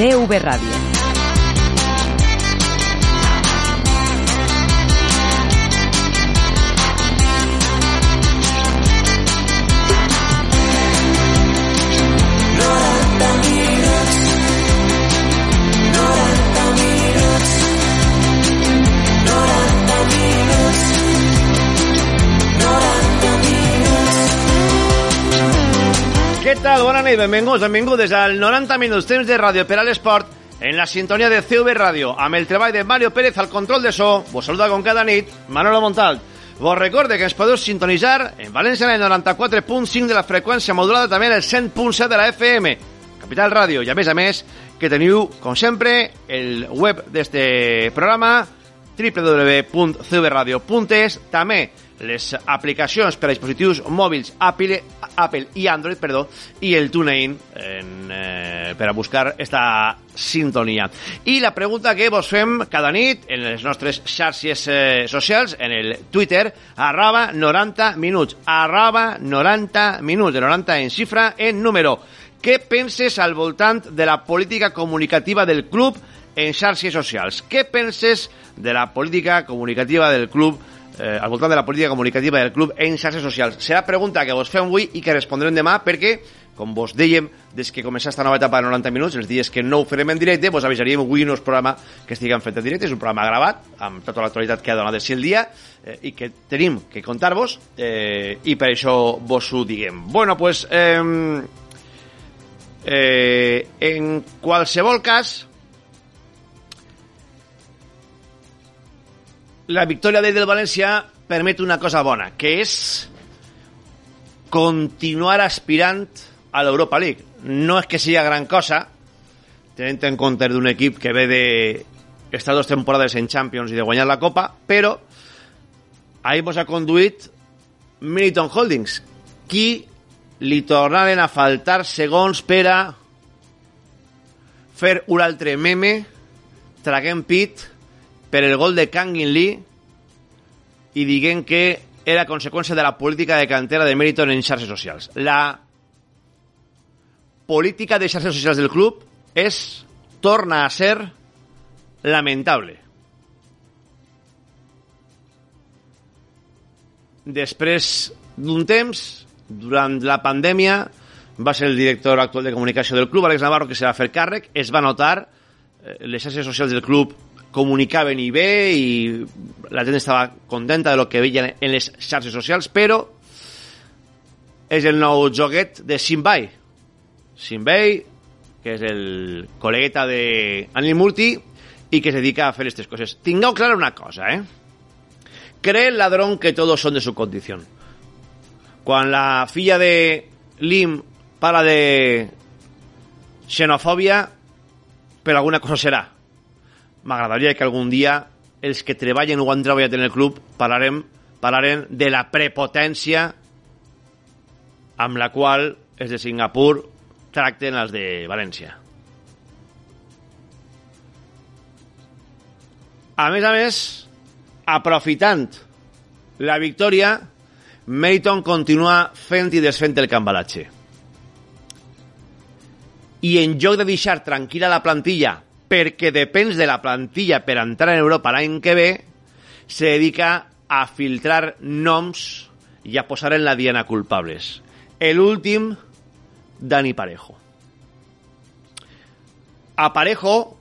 DV Radio. Què tal? Bona nit, benvinguts, benvingudes al 90 minuts temps de ràdio per a l'esport en la sintonia de CV Ràdio amb el treball de Mario Pérez al control de so. Vos saluda com cada nit Manolo Montal. Vos recorde que ens podeu sintonitzar en València en el 94.5 de la freqüència modulada també en el 100.7 de la FM, Capital Ràdio. I a més a més que teniu, com sempre, el web d'este programa www.cvradio.es també les aplicacions per a dispositius mòbils Apple, Apple i Android perdó, i el TuneIn en, eh, per a buscar esta sintonia. I la pregunta que vos fem cada nit en les nostres xarxes eh, socials, en el Twitter, arroba 90 minuts, arroba 90 minuts, de 90 en xifra, en número. Què penses al voltant de la política comunicativa del club en xarxes socials? Què penses de la política comunicativa del club eh, al voltant de la política comunicativa del club en xarxes socials? Serà pregunta que vos fem avui i que respondrem demà perquè, com vos dèiem, des que comença esta nova etapa de 90 minuts, els dies que no ho farem en directe, vos avisaríem avui no és programa que estiguem fet en directe, és un programa gravat, amb tota l'actualitat que ha donat així el dia, eh, i que tenim que contar-vos, eh, i per això vos ho diguem. Bueno, pues, eh, eh, en qualsevol cas, la victòria del València permet una cosa bona, que és continuar aspirant a l'Europa League. No és que sigui gran cosa, tenint en compte d'un equip que ve de dues temporades en Champions i de guanyar la Copa, però ahir vos ha conduït Militon Holdings, qui li tornaren a faltar segons per a fer un altre meme traguent pit per el gol de Kangin Lee i dient que era conseqüència de la política de cantera de Meriton en xarxes socials. La política de xarxes socials del club és, torna a ser, lamentable. Després d'un temps, durant la pandèmia, va ser el director actual de comunicació del club, Àlex Navarro, que se va fer càrrec, es va notar, eh, les xarxes socials del club comunicaven i bé i la gent estava contenta de lo que veien en les xarxes socials, però és el nou joguet de Simbay. Simbay, que és el col·legueta d'Anil Murti i que se dedica a fer aquestes coses. Tingueu clara una cosa, eh? Cree el ladrón que todos son de su condición. Quan la filla de Lim parla de xenofòbia, per alguna cosa serà m'agradaria que algun dia els que treballen o han treballat en el club parlarem, parlarem de la prepotència amb la qual els de Singapur tracten els de València. A més a més, aprofitant la victòria, Meriton continua fent i desfent el cambalatge. I en lloc de deixar tranquil·la la plantilla perquè depens de la plantilla per entrar en Europa l'any que se dedica a filtrar noms i a posar en la diana culpables. El últim, Dani Parejo. A Parejo,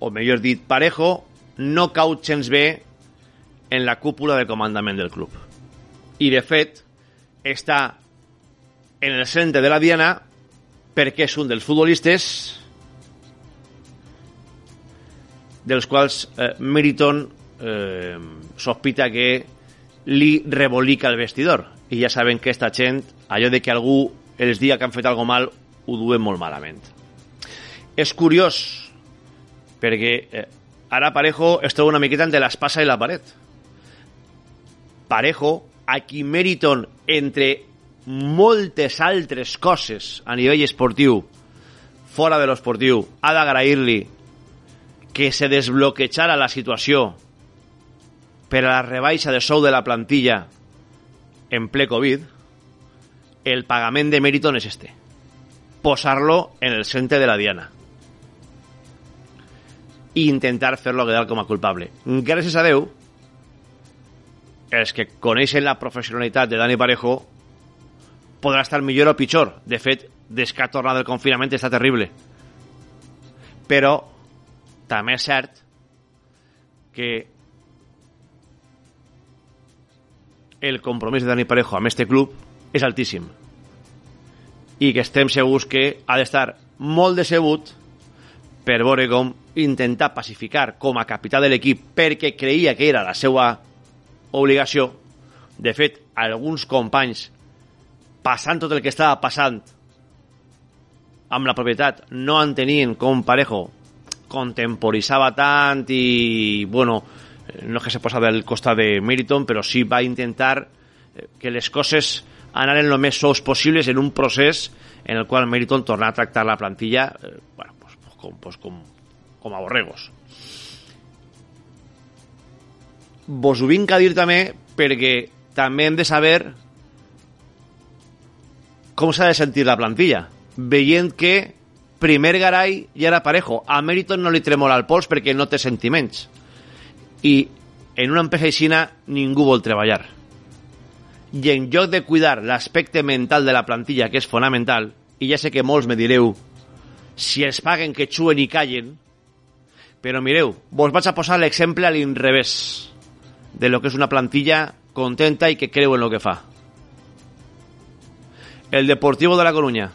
o millor dit, Parejo, no cau gens en la cúpula de comandament del club. I, de fet, està en el centre de la diana perquè és un dels futbolistes dels quals eh, Meriton eh, sospita que li rebolica el vestidor. I ja saben que esta gent, allò de que algú els dia que han fet algo mal, ho duen molt malament. És curiós, perquè eh, ara Parejo es troba una miqueta entre l'espasa i la paret. Parejo, a qui Meriton, entre moltes altres coses a nivell esportiu, fora de l'esportiu, ha d'agrair-li que se desbloquejara la situació per a la rebaixa de sou de la plantilla en ple Covid, el pagament de Meriton és este. Posar-lo en el centre de la diana. I intentar fer-lo quedar com a culpable. Gràcies a Déu, els que coneixen la professionalitat de Dani Parejo podrà estar millor o pitjor. De fet, des que ha tornat del confinament està terrible. Però també és cert que el compromís de Dani Parejo amb este club és altíssim i que estem segurs que ha d'estar molt decebut per veure com intentar pacificar com a capità de l'equip perquè creia que era la seva obligació. De fet, alguns companys, passant tot el que estava passant amb la propietat, no entenien com Parejo contemporitzava tant i, bueno, no és que se posava del costat de Meriton, però sí va intentar eh, que les coses anaren el més sous possibles en un procés en el qual Meriton torna a tractar la plantilla eh, bueno, pues, pues, pues, com, com a borregos. Vos ho vinc a dir també de saber com s'ha de sentir la plantilla, veient que primer garai ja era parejo. A Meriton no li tremola el pols perquè no té sentiments. I en una empresa aixina ningú vol treballar. I en lloc de cuidar l'aspecte mental de la plantilla, que és fonamental, i ja sé que molts me direu si els paguen que xuen i callen, però mireu, vos vaig a posar l'exemple a l'inrevés de lo que és una plantilla contenta i que creu en lo que fa. El Deportivo de la Coruña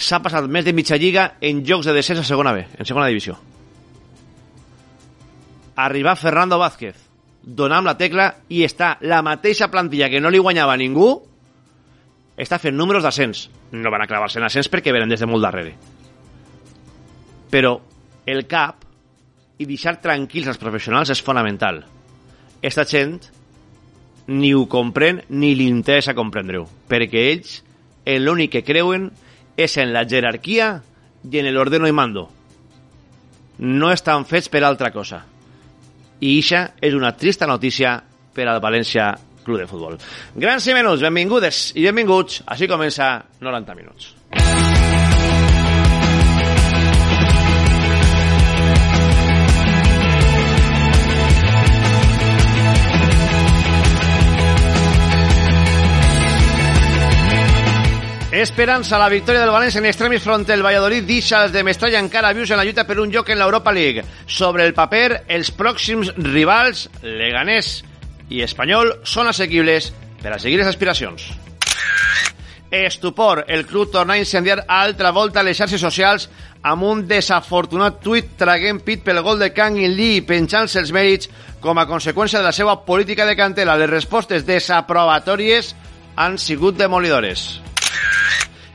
s'ha passat més de mitja lliga en jocs de descens a segona B, en segona divisió. Arribar Fernando Vázquez, donar amb la tecla i està la mateixa plantilla que no li guanyava ningú, està fent números d'ascens. No van a clavar-se en ascens perquè venen des de molt darrere. Però el cap i deixar tranquils els professionals és fonamental. Esta gent ni ho comprèn ni li interessa comprendre-ho, perquè ells en l'únic que creuen és en la jerarquia i en l'ordeno i mando. No estan fets per altra cosa. I ixa és una trista notícia per al València Club de Futbol. Grans i menys, benvingudes i benvinguts. Així comença 90 minuts. Esperança, la victòria del València en extremis front el Valladolid deixa els de Mestalla encara vius en la lluita per un lloc en l'Europa League. Sobre el paper, els pròxims rivals, Leganés i Espanyol, són assequibles per a seguir les aspiracions. Estupor, el club torna a incendiar altra volta les xarxes socials amb un desafortunat tuit traguent pit pel gol de Kang In Lee i penjant-se els mèrits com a conseqüència de la seva política de cantera. Les respostes desaprovatòries han sigut demolidores.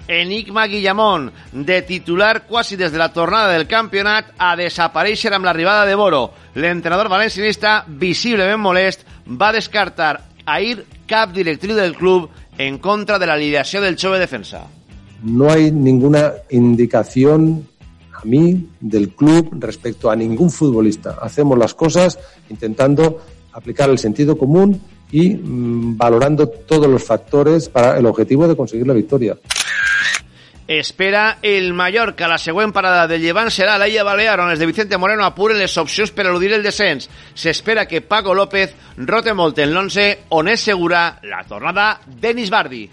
Enigma Guillamón, de titular quasi des de la tornada del campionat a desaparèixer amb l'arribada de Boro. L'entrenador valencianista, visiblement molest, va descartar Ahir, cap directriu del club en contra de la lidiació del Xove Defensa. No hay ninguna indicación a mí del club respecto a ningún futbolista. Hacemos las cosas intentando aplicar el sentido común y mm, valorando todos los factores para el objetivo de conseguir la victoria. Espera el Mallorca. La següent parada de llevant serà l'Illa Balear, on els de Vicente Moreno apuren les opcions per eludir el descens. S'espera que Paco López rote molt en l'11, on és segura la tornada d'Enis Bardi.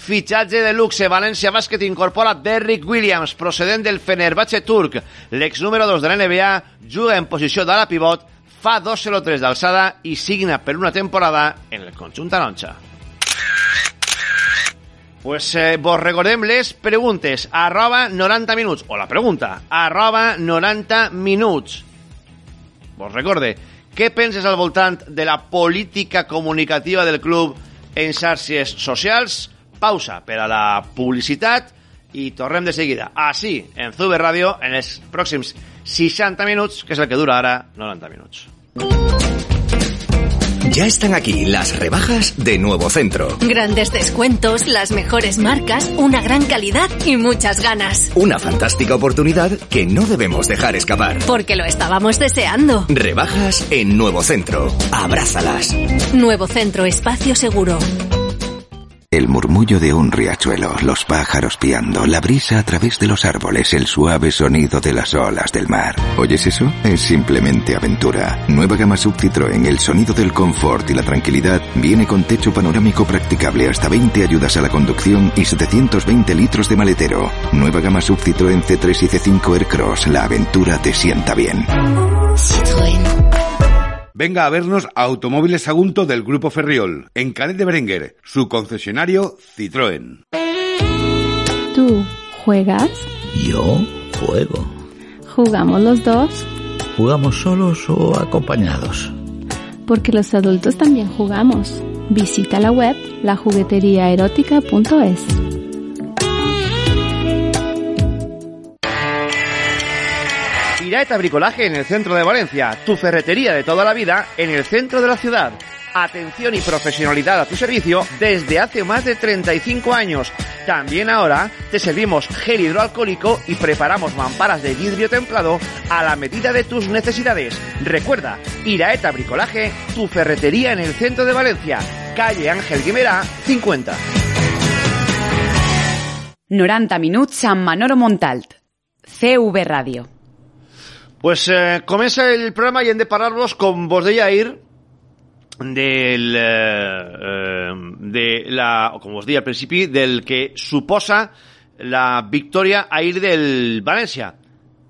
Fitxatge de luxe, València Bàsquet incorpora Derrick Williams, procedent del Fenerbahce turc. L'ex número 2 de la NBA juga en posició d'ala pivot, fa 2-0-3 d'alçada i signa per una temporada en el conjunt taronja. Pues eh, vos recordem les preguntes arroba 90 minuts, o la pregunta arroba 90 minuts. Vos recorde, què penses al voltant de la política comunicativa del club en xarxes socials? Pausa per a la publicitat i tornem de seguida. Així, en Zube Ràdio, en els pròxims 60 minuts, que és el que dura ara 90 minuts. Ya están aquí las rebajas de Nuevo Centro. Grandes descuentos, las mejores marcas, una gran calidad y muchas ganas. Una fantástica oportunidad que no debemos dejar escapar. Porque lo estábamos deseando. Rebajas en Nuevo Centro. Abrázalas. Nuevo Centro Espacio Seguro. El murmullo de un riachuelo, los pájaros piando, la brisa a través de los árboles, el suave sonido de las olas del mar. ¿Oyes eso? Es simplemente aventura. Nueva gama Sub Citroën, el sonido del confort y la tranquilidad, viene con techo panorámico practicable, hasta 20 ayudas a la conducción y 720 litros de maletero. Nueva gama Sub Citroën C3 y C5 Aircross, la aventura te sienta bien. Venga a vernos a Automóviles Sagunto del Grupo Ferriol, en Canet de Berenguer, su concesionario Citroën. ¿Tú juegas? Yo juego. ¿Jugamos los dos? ¿Jugamos solos o acompañados? Porque los adultos también jugamos. Visita la web lajugueteriaerótica.es. Iraeta Bricolaje en el centro de Valencia, tu ferretería de toda la vida en el centro de la ciudad. Atención y profesionalidad a tu servicio desde hace más de 35 años. También ahora te servimos gel hidroalcohólico y preparamos mamparas de vidrio templado a la medida de tus necesidades. Recuerda, Iraeta Bricolaje, tu ferretería en el centro de Valencia, calle Ángel Guimerá 50. 90 minuts amb Manolo Montalt. CV Ràdio. Pues eh, comienza el programa y en de pararlos con vos de Yair, del, eh, eh, de la, como os dije al principio, del que suposa la victoria a ir del Valencia.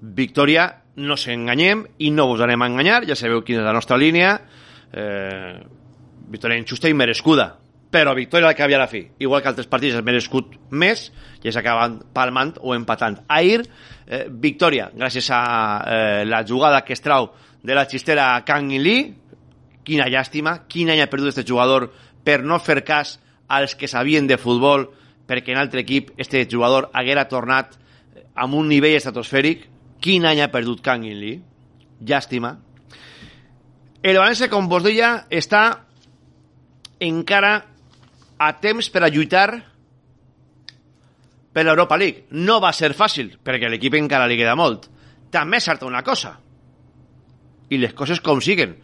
Victoria, no se engañem y no vos darem a engañar, ja sabeu quina es la nuestra línea. Eh, victoria injusta y merescuda, però victòria cap i a la fi. Igual que altres partits has merescut més i s'acaben palmant o empatant. Ahir, eh, victòria, gràcies a eh, la jugada que es trau de la xistera Kang Lee, quina llàstima, quin any ha perdut este jugador per no fer cas als que sabien de futbol, perquè en altre equip este jugador haguera tornat amb un nivell estratosfèric, quin any ha perdut Kang Lee, llàstima. El València, com vos deia, està encara a temps per a lluitar per l'Europa League. No va ser fàcil, perquè a l'equip encara li queda molt. També és certa una cosa, i les coses com siguen.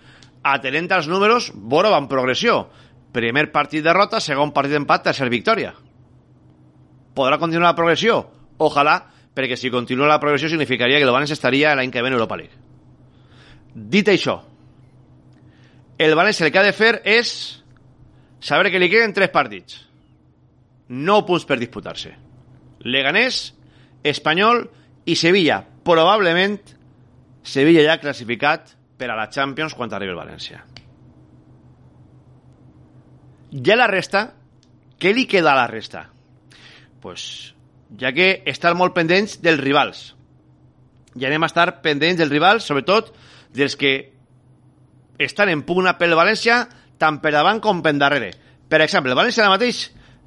Atenent als números, Boro va en progressió. Primer partit derrota, segon partit empat, tercer victòria. Podrà continuar la progressió? Ojalà, perquè si continua la progressió significaria que València estaria l'any que ve en Europa League. Dit això, el València el que ha de fer és saber que li queden tres partits. No punts per disputar-se. Leganés, Espanyol i Sevilla. Probablement Sevilla ja classificat per a la Champions quan arribi el València. Ja la resta, què li queda a la resta? pues, ja que estar molt pendents dels rivals. Ja anem a estar pendents dels rivals, sobretot dels que estan en pugna pel València tant per davant com per darrere. Per exemple, el València ara mateix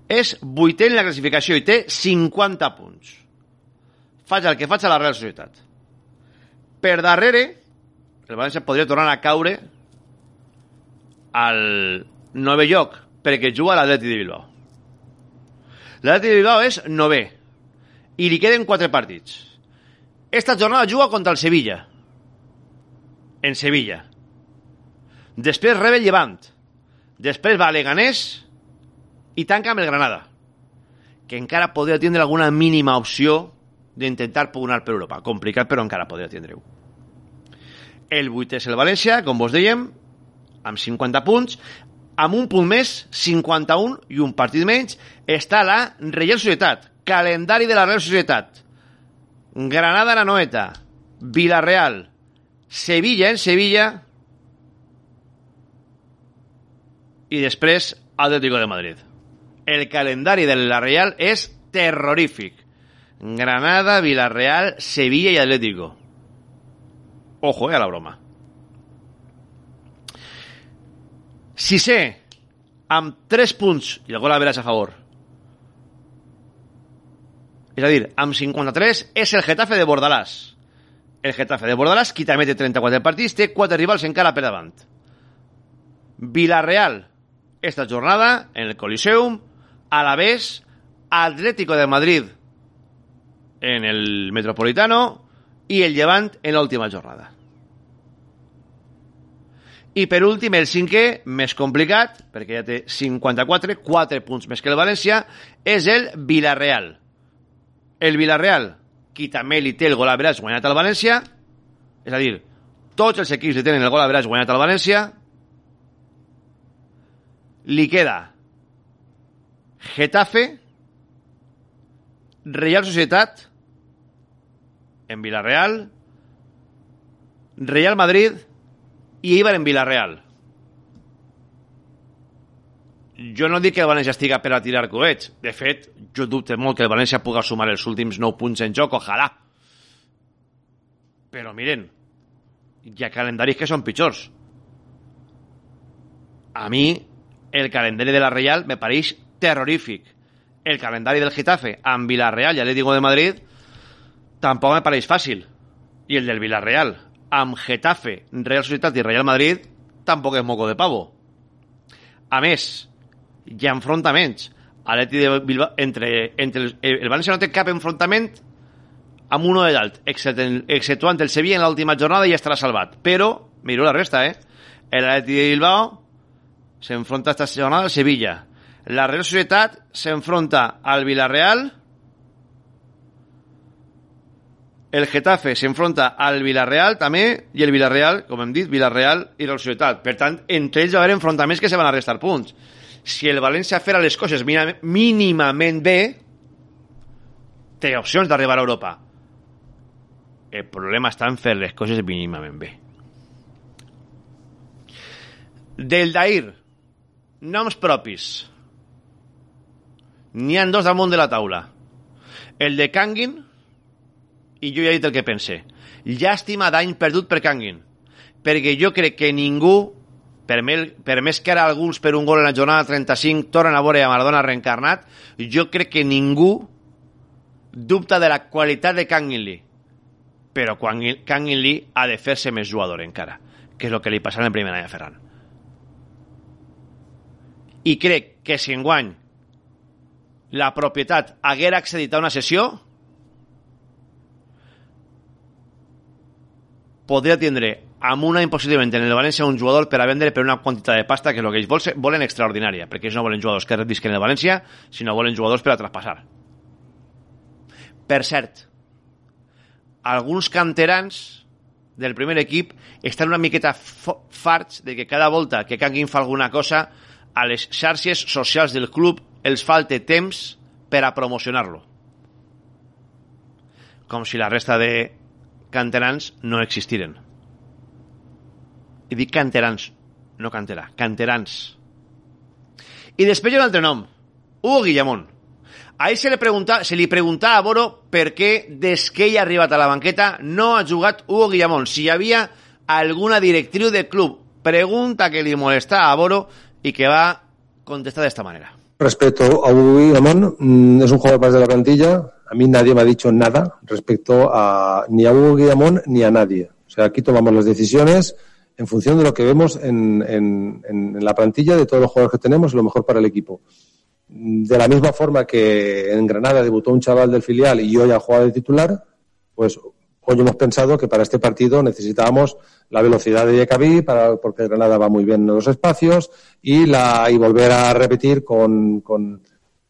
és vuitè en la classificació i té 50 punts. Faig el que faig a la Real Societat. Per darrere, el València podria tornar a caure al nove lloc perquè juga a l'Atleti de Bilbao. L'Atleti de Bilbao és nové i li queden quatre partits. Esta jornada juga contra el Sevilla. En Sevilla. Després rebe el Llevant. Després va a Leganés i tanca amb el Granada que encara podria tindre alguna mínima opció d'intentar pugnar per Europa. Complicat, però encara podria tindre-ho. El 8 és el València, com vos dèiem, amb 50 punts, amb un punt més, 51 i un partit menys, està la Real Societat, calendari de la Real Societat. Granada en Anoeta, Villarreal, Sevilla en Sevilla i després Atlético de Madrid. El calendari de la Real és terrorífic. Granada, Villarreal, Sevilla i Atlético. Ojo, eh, a la broma. Sisè, amb 3 punts i el gol a a favor. És a dir, amb 53 és el Getafe de Bordalàs. El Getafe de Bordalàs, qui també té 34 partits, té 4 rivals encara per davant. Villarreal, esta jornada, en el Coliseum, Alavés, Atlético de Madrid en el Metropolitano i el Llevant en l'última jornada. I per últim, el cinquè, més complicat, perquè ja té 54, 4 punts més que el València, és el Villarreal. El Villarreal, qui també li té el gol a veràs guanyat al València, és a dir, tots els equips li tenen el gol a veràs guanyat al València, li queda Getafe, Real Societat, en Villarreal, Real Madrid i Eibar en Villarreal. Jo no dic que el València estiga per a tirar coets. De fet, jo dubte molt que el València puga sumar els últims 9 punts en joc, ojalà. Però miren, hi ha calendaris que són pitjors. A mi, el calendari de la Real me pareix terrorífic. El calendari del Getafe amb Villarreal i Atlético de Madrid tampoc me pareix fàcil. I el del Villarreal amb Getafe, Real Societat i Real Madrid tampoc és moco de pavo. A més, hi ha enfrontaments Atleti de Bilbao, entre, entre el, el València no té cap enfrontament amb uno de l'alt, exceptuant el Sevilla en l'última jornada i estarà salvat. Però, miro la resta, eh? El Atleti de Bilbao s'enfronta esta jornada al Sevilla. La Real Societat s'enfronta al Villarreal el Getafe s'enfronta al Villarreal també i el Villarreal, com hem dit, Villarreal i la Societat. Per tant, entre ells va haver enfrontaments que se van a restar punts. Si el València fera les coses mínimament bé, té opcions d'arribar a Europa. El problema està en fer les coses mínimament bé. Del Dair, noms propis. N'hi han dos damunt de la taula. El de Kangin, i jo ja he dit el que pense. Llàstima d'any perdut per Kangin, perquè jo crec que ningú, per, mel, per més que ara alguns per un gol en la jornada 35 tornen a veure a Maradona reencarnat, jo crec que ningú dubta de la qualitat de Kangin Lee. Però Kangin Lee ha de fer-se més jugador encara, que és el que li passarà en el primer any a Ferran. I crec que si enguany la propietat haguera accedit a una sessió, podria tindre amb una impossiblement en el València un jugador per a vendre per una quantitat de pasta que és el que ells volen, volen extraordinària, perquè ells no volen jugadors que redisquen el València, sinó volen jugadors per a traspassar. Per cert, alguns canterans del primer equip estan una miqueta farts de que cada volta que Canguin fa alguna cosa a les xarxes socials del club els falte temps per a promocionar-lo. Com si la resta de canterans no existiren. I dic canterans, no canterà, canterans. I després hi ha un altre nom, Hugo Guillamón. A ell se li, pregunta, se li preguntava a Boro per què des que ell ha arribat a la banqueta no ha jugat Hugo Guillamón, si hi havia alguna directriu del club. Pregunta que li molestava a Boro i que va contestar d'esta manera. Respecto a Hugo Guillamón, mm, es un jugador más de la plantilla. A mí nadie me ha dicho nada respecto a ni a Hugo Guillamón ni a nadie. O sea, aquí tomamos las decisiones en función de lo que vemos en- en- en la plantilla de todos los jugadores que tenemos, lo mejor para el equipo. De la misma forma que en Granada debutó un chaval del filial y hoy ha jugado de titular, pues hoy hemos pensado que para este partido necesitábamos la velocidad de Yekabi, para, porque Granada va muy bien en los espacios, y, la, y volver a repetir con, con,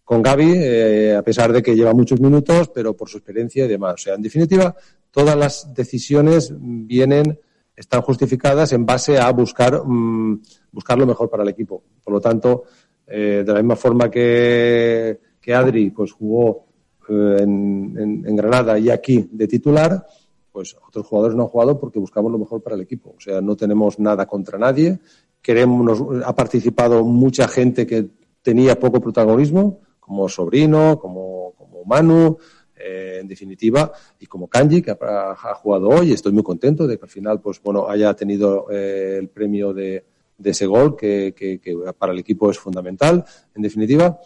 con Gaby, eh, a pesar de que lleva muchos minutos, pero por su experiencia y demás. O sea, en definitiva, todas las decisiones vienen, están justificadas en base a buscar, mm, buscar lo mejor para el equipo. Por lo tanto, eh, de la misma forma que, que Adri pues jugó eh, en- en Granada y aquí de titular, pues otros jugadores no han jugado porque buscamos lo mejor para el equipo. O sea, no tenemos nada contra nadie. Queremos, ha participado mucha gente que tenía poco protagonismo, como Sobrino, como, como Manu, eh, en definitiva, y como Kanji, que ha, jugado hoy. Estoy muy contento de que al final, pues bueno, haya tenido eh, el premio de, ese gol, que para el equipo es fundamental. En definitiva,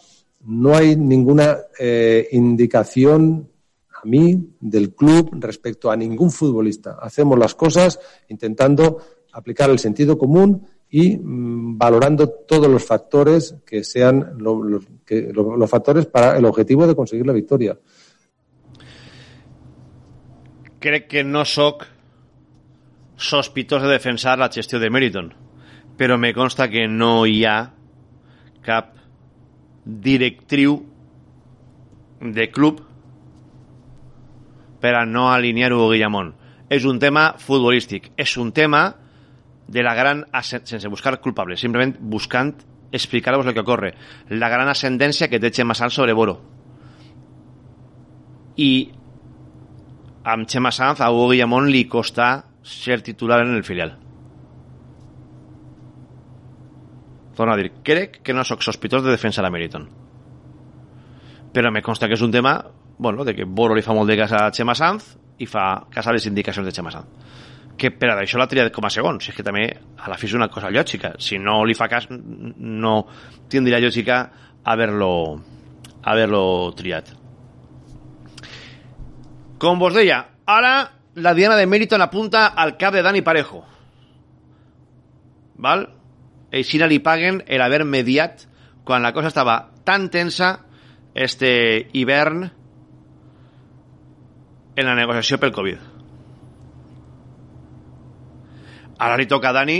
no hay ninguna eh, indicación a mí del club respecto a ningún futbolista. Hacemos las cosas intentando aplicar el sentido común y mm, valorando todos los factores que sean lo- que- lo- los factores para el objetivo de conseguir la victoria. crec que no sóc sospitós de defensar la gestió de Meriton, però me consta que no ha cap directriu de club per a no alinear Hugo Guillamón. És un tema futbolístic, és un tema de la gran, sense buscar culpables, simplement buscant explicar-vos el que ocorre, la gran ascendència que té Xema Sanz sobre Boro. I amb Xema Sanz a Hugo Guillamón li costa ser titular en el filial. Torno a dir, crec que no sóc sospitós de defensar a Meriton. Però me consta que és un tema bueno, de que Boro li fa molt de cas a Xema Sanz i fa cas a les indicacions de Xema Sanz. Que per a això l'ha triat com a segon. Si és que també a la fi és una cosa lògica. Si no li fa cas, no tindria lògica haver-lo haver-lo triat. Com vos deia, ara la diana de Meriton apunta al cap de Dani Parejo. Val? Aixina li paguen el haver mediat quan la cosa estava tan tensa este hivern en la negociació pel Covid. Ara li toca a Dani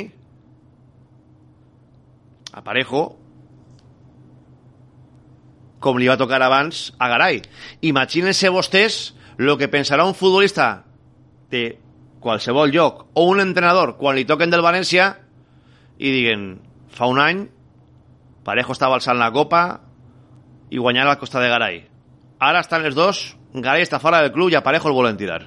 a Parejo com li va tocar abans a Garay. Imagínense vostès el que pensarà un futbolista de qualsevol lloc o un entrenador quan li toquen del València i diguen fa un Parejo estava alçant la copa i guanyant la costa de Garay. Ara estan els dos, Garay està fora del club i a Parejo el volen tirar.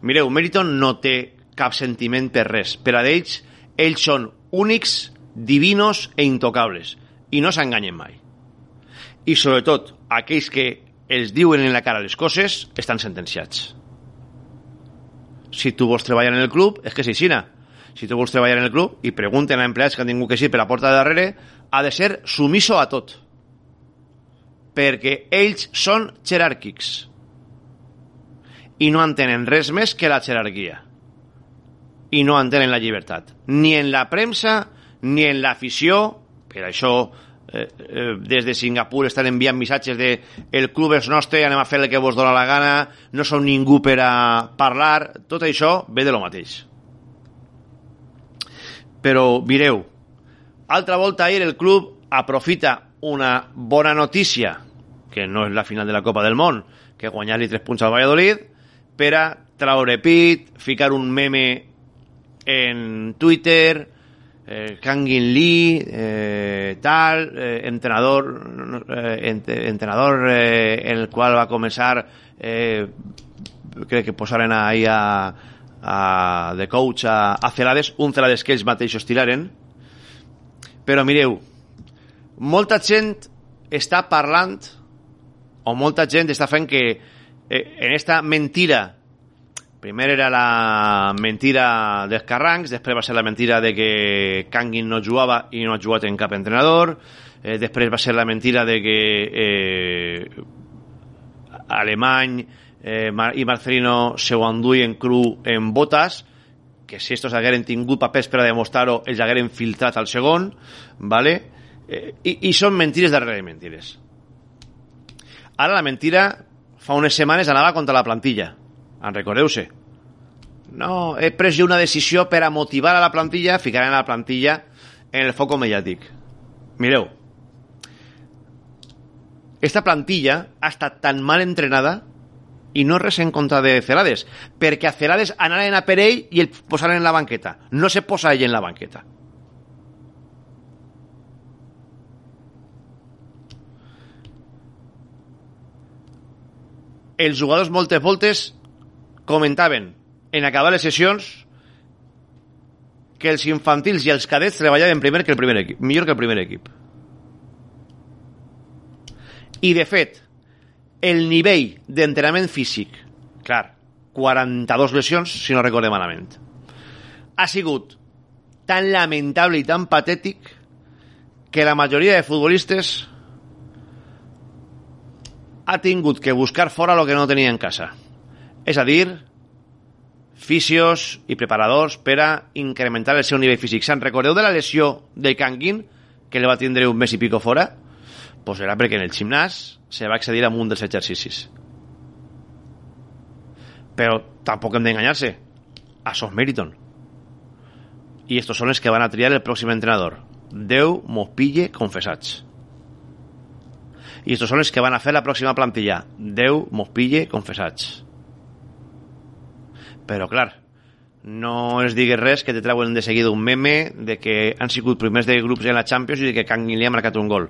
Mireu, Meriton no té cap sentiment per res. Per a d'ells, ells són únics, divinos e intocables. I no s'enganyen mai. I sobretot, aquells que els diuen en la cara les coses estan sentenciats. Si tu vols treballar en el club, és que és aixina. Si tu vols treballar en el club i pregunten a empleats que han tingut que ser per la porta de darrere, ha de ser sumiso a tot. Perquè ells són jeràrquics. I no entenen res més que la jerarquia. I no entenen la llibertat. Ni en la premsa, ni en l'afició. Per això eh, eh, des de Singapur estan enviant missatges de el club és nostre, anem a fer el que vos dóna la gana, no som ningú per a parlar, tot això ve de lo mateix. Però mireu, altra volta ahir el club aprofita una bona notícia, que no és la final de la Copa del Món, que guanyar-li 3 punts al Valladolid, per a traure pit, ficar un meme en Twitter, eh, Kangin Lee, eh, tal, eh, entrenador, eh, ent entrenador eh, en el qual va començar, eh, crec que posaren ahí a, a, de coach a, a Celades, un Celades que ells mateixos tiraren. Però mireu, molta gent està parlant o molta gent està fent que eh, en esta mentira Primer era la mentira dels Carrancs, després va ser la mentira de que Kangin no jugava i no ha jugat en cap entrenador, eh, després va ser la mentira de que eh, Alemany eh, i Marcelino se ho enduien cru en botes, que si estos hagueren tingut papers per a demostrar-ho, els hagueren filtrat al segon, ¿vale? Eh, i, i són mentires darrere mentires. Ara la mentira fa unes setmanes anava contra la plantilla. En recordeu-se? No, he pres una decisió per a motivar a la plantilla, ficar a la plantilla en el foco mediàtic. Mireu, esta plantilla ha estat tan mal entrenada i no res en contra de Celades, perquè a Celades anaren a per ell i el posaren en la banqueta. No se posa ell en la banqueta. Els jugadors moltes voltes comentaven en acabar les sessions que els infantils i els cadets treballaven primer que el primer equip, millor que el primer equip. I, de fet, el nivell d'entrenament físic, clar, 42 lesions, si no recordem malament, ha sigut tan lamentable i tan patètic que la majoria de futbolistes ha tingut que buscar fora lo que no tenia en casa. És a fisios i preparadors per a incrementar el seu nivell físic. Se'n recordeu de la lesió de Canguin, que le va tindre un mes i pico fora? Pues era perquè en el gimnàs se va accedir a un dels exercicis. Però tampoc hem d'enganyar-se. Això és Meriton. I estos són els que van a triar el pròxim entrenador. Déu mos pille. I estos són els que van a fer la pròxima plantilla. Déu mos pille confessats. Però, clar, no es digues res que te treuen de seguida un meme de que han sigut primers de grups en la Champions i de que Kangin li ha marcat un gol.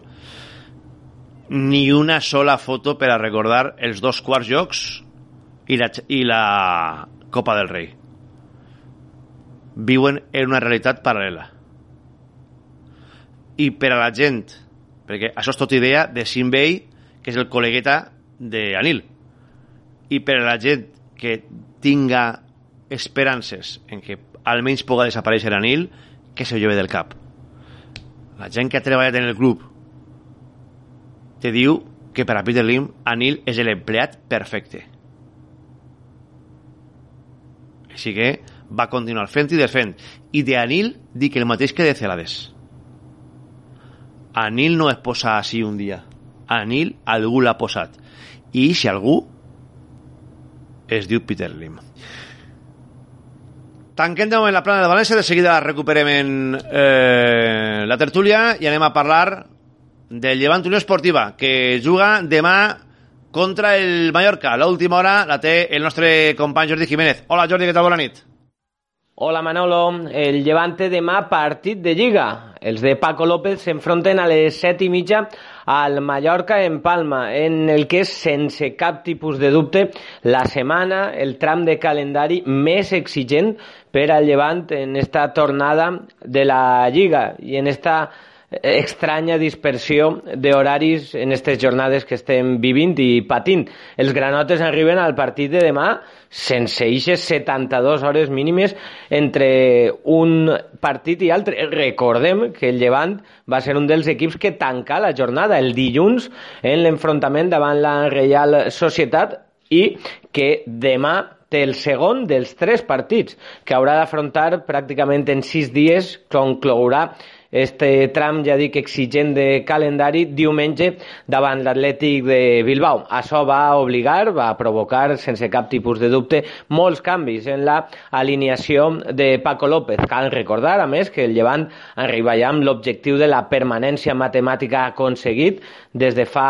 Ni una sola foto per a recordar els dos quarts jocs i la, i la Copa del Rei. Viuen en una realitat paral·lela. I per a la gent, perquè això és tot idea de Simbei, que és el col·legueta d'Anil. I per a la gent que tinga esperances en que almenys puga desaparèixer Anil, que se lleve del cap. La gent que ha treballat en el club te diu que per a Peter Lim Anil és l'empleat perfecte. Així que va continuar fent i desfent. I de Anil dic el mateix que de Celades. Anil no es posa així un dia. Anil algú l'ha posat. I si algú es diu Peter Lim. Tanquem de moment la plana de València, de seguida recuperem en, eh, la tertúlia i anem a parlar del Llevant Unió Esportiva, que juga demà contra el Mallorca. L'última hora la té el nostre company Jordi Jiménez. Hola Jordi, què tal? Bona nit. Hola Manolo, el Llevante demà partit de Lliga. Els de Paco López s'enfronten a les set i mitja al Mallorca en Palma, en el que és sense cap tipus de dubte la setmana, el tram de calendari més exigent per al Llevant en esta tornada de la Lliga i en esta estranya dispersió d'horaris en aquestes jornades que estem vivint i patint. Els granotes arriben al partit de demà sense eixes 72 hores mínimes entre un partit i altre. Recordem que el Llevant va ser un dels equips que tanca la jornada el dilluns en l'enfrontament davant la Reial Societat i que demà té el segon dels tres partits que haurà d'afrontar pràcticament en sis dies, conclourà este tram, ja dic, exigent de calendari diumenge davant l'Atlètic de Bilbao. Això va obligar, va provocar, sense cap tipus de dubte, molts canvis en la alineació de Paco López. Cal recordar, a més, que el Llevant arriba ja amb l'objectiu de la permanència matemàtica aconseguit des de fa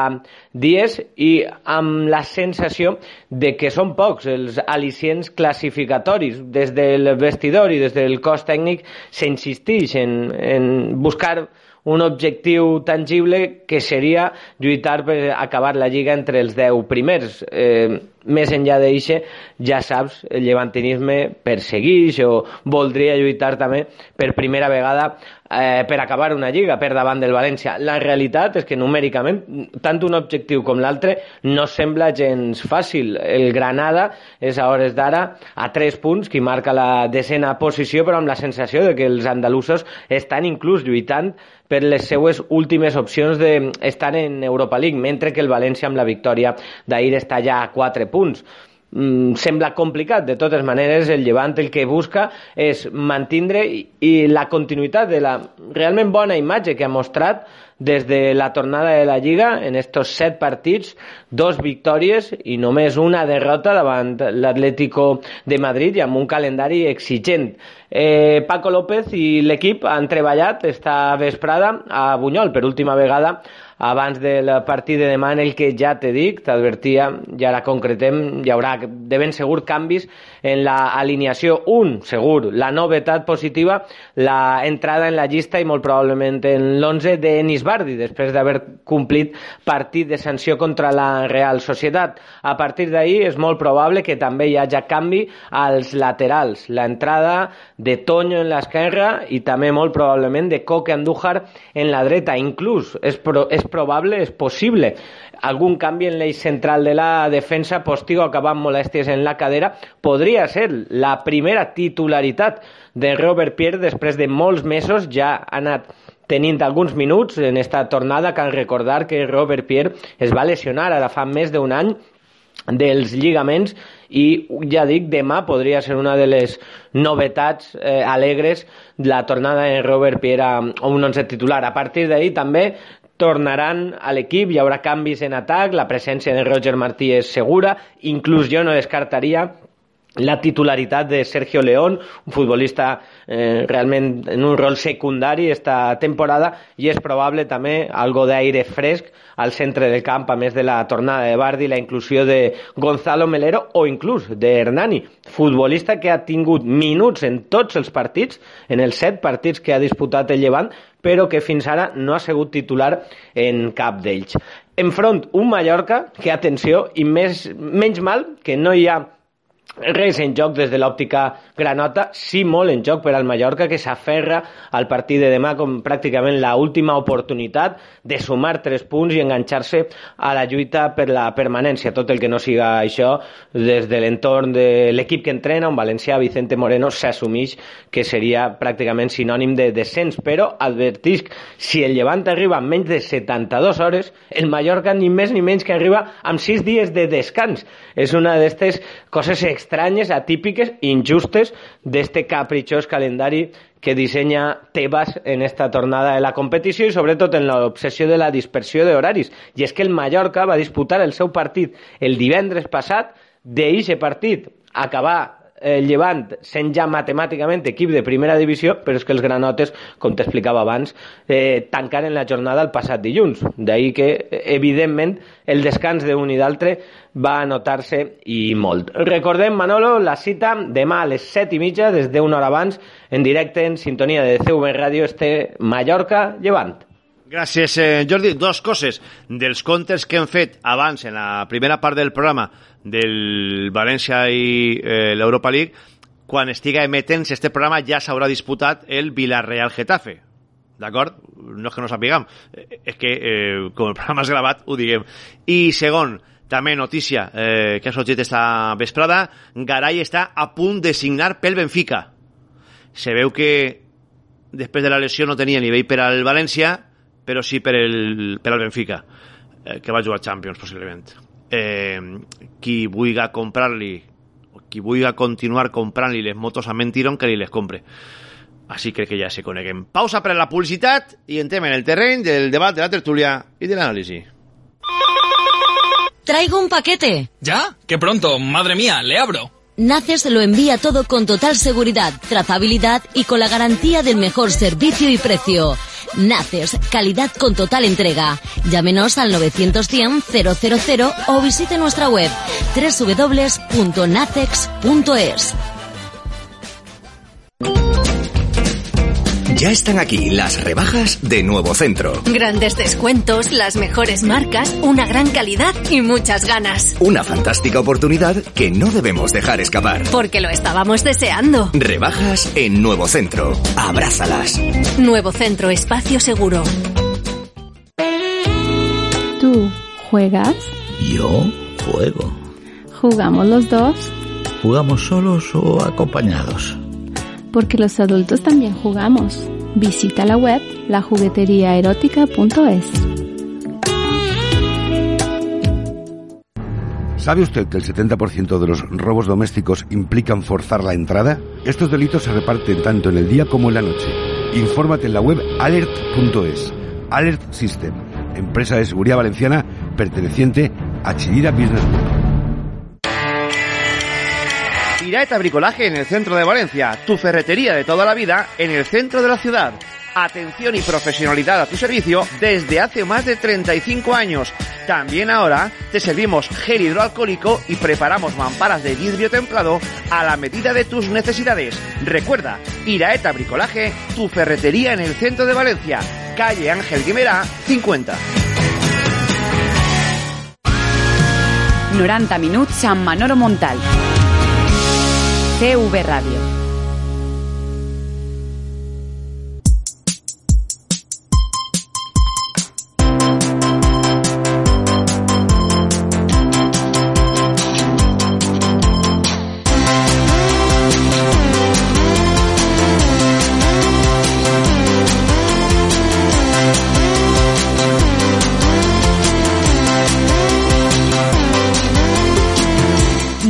dies i amb la sensació de que són pocs els al·licients classificatoris. Des del vestidor i des del cos tècnic s'insisteix en, en buscar un objectiu tangible que seria lluitar per acabar la Lliga entre els 10 primers. Eh, més enllà d'això, ja saps, el llevantinisme persegueix o voldria lluitar també per primera vegada eh, per acabar una lliga per davant del València. La realitat és que numèricament tant un objectiu com l'altre no sembla gens fàcil. El Granada és a hores d'ara a 3 punts, qui marca la decena posició, però amb la sensació de que els andalusos estan inclús lluitant per les seues últimes opcions d'estar en Europa League, mentre que el València amb la victòria d'ahir està ja a 4 punts. mm, sembla complicat. De totes maneres, el Llevant el que busca és mantindre i, i la continuïtat de la realment bona imatge que ha mostrat des de la tornada de la Lliga en estos set partits, dos victòries i només una derrota davant l'Atlético de Madrid i amb un calendari exigent. Eh, Paco López i l'equip han treballat esta vesprada a Bunyol per última vegada abans del partit de demà en el que ja te dic, t'advertia, i ara concretem, hi haurà de ben segur canvis en la alineació. Un, segur, la novetat positiva, la entrada en la llista i molt probablement en l'11 de Enis Bardi, després d'haver complit partit de sanció contra la Real Societat. A partir d'ahir és molt probable que també hi hagi canvi als laterals. La entrada de Toño en l'esquerra i també molt probablement de Coque Andújar en la dreta. Inclús és, pro, és probable, és possible. Algun canvi en l'eix central de la defensa, Postigo acaba amb molèsties en la cadera, podria ser la primera titularitat de Robert Pierre després de molts mesos, ja ha anat tenint alguns minuts en esta tornada, cal recordar que Robert Pierre es va lesionar ara fa més d'un any dels lligaments i ja dic, demà podria ser una de les novetats eh, alegres la tornada de Robert Pierre a un 11 titular. A partir d'ahir també tornaran a l'equip, hi haurà canvis en atac, la presència de Roger Martí és segura, inclús jo no descartaria la titularitat de Sergio León, un futbolista eh, realment en un rol secundari esta temporada i és probable també algo d'aire fresc al centre del camp, a més de la tornada de Bardi, la inclusió de Gonzalo Melero o inclús de Hernani, futbolista que ha tingut minuts en tots els partits, en els set partits que ha disputat el Llevant, però que fins ara no ha sigut titular en cap d'ells. Enfront, un Mallorca que, atenció, i més, menys mal que no hi ha res en joc des de l'òptica granota, sí molt en joc per al Mallorca, que s'aferra al partit de demà com pràcticament la última oportunitat de sumar tres punts i enganxar-se a la lluita per la permanència. Tot el que no siga això, des de l'entorn de l'equip que entrena, un valencià, Vicente Moreno, s'assumeix que seria pràcticament sinònim de descens, però advertisc, si el Llevant arriba en menys de 72 hores, el Mallorca ni més ni menys que arriba amb 6 dies de descans. És una d'aquestes coses estranyes, atípiques, injustes d'este capritxós calendari que dissenya Tebas en esta tornada de la competició i sobretot en l'obsessió de la dispersió d'horaris. I és que el Mallorca va disputar el seu partit el divendres passat, d'eixe partit acabar el Llevant sent ja matemàticament equip de primera divisió, però és que els granotes, com t'explicava abans, eh, tancaren la jornada el passat dilluns. D'ahir que, evidentment, el descans d'un i d'altre va notar-se i molt. Recordem, Manolo, la cita demà a les set i mitja, des d'una hora abans, en directe en sintonia de CV Ràdio, este Mallorca-Llevant. Gràcies, eh, Jordi. Dos coses. Dels contes que hem fet abans, en la primera part del programa, del València i eh, l'Europa League, quan estiga emetent este programa ja s'haurà disputat el Villarreal-Getafe. D'acord? No és que no sapiguem, eh, és que eh, com el programa és gravat ho diguem. I segon, també notícia eh, que ha sorgit esta vesprada, Garay està a punt de signar pel Benfica. Se veu que després de la lesió no tenia nivell per al València, però sí per, el, per al Benfica, eh, que va jugar Champions, possiblement. Eh, qui vulgui comprar-li, qui vulgui continuar comprant-li les motos a Mentiron, que li les compre. Així crec que ja se coneguem. Pausa per a la publicitat i entrem en el terreny del debat, de la tertúlia i de l'anàlisi. Traigo un paquete. ¿Ya? ¡Qué pronto! ¡Madre mía! ¡Le abro! Naces lo envía todo con total seguridad, trazabilidad y con la garantía del mejor servicio y precio. Naces, calidad con total entrega. Llámenos al 910 000 o visite nuestra web www.nacex.es. Ya están aquí las rebajas de Nuevo Centro. Grandes descuentos, las mejores marcas, una gran calidad y muchas ganas. Una fantástica oportunidad que no debemos dejar escapar. Porque lo estábamos deseando. Rebajas en Nuevo Centro. Abrázalas. Nuevo Centro Espacio Seguro. ¿Tú juegas? Yo juego. ¿Jugamos los dos? ¿Jugamos solos o acompañados? Porque los adultos también jugamos. Visita la web lajugueteriaerótica.es. ¿Sabe usted que el 70% de los robos domésticos implican forzar la entrada? Estos delitos se reparten tanto en el día como en la noche. Infórmate en la web alert.es. Alert System, empresa de seguridad valenciana perteneciente a Chirira Business Group. Iraeta Bricolaje en el centro de Valencia, tu ferretería de toda la vida en el centro de la ciudad. Atención y profesionalidad a tu servicio desde hace más de 35 años. También ahora te servimos gel hidroalcohólico y preparamos mamparas de vidrio templado a la medida de tus necesidades. Recuerda, Iraeta Bricolaje, tu ferretería en el centro de Valencia, calle Ángel Guimera, 50. 90 minuts amb Manolo Montal. CV Ràdio.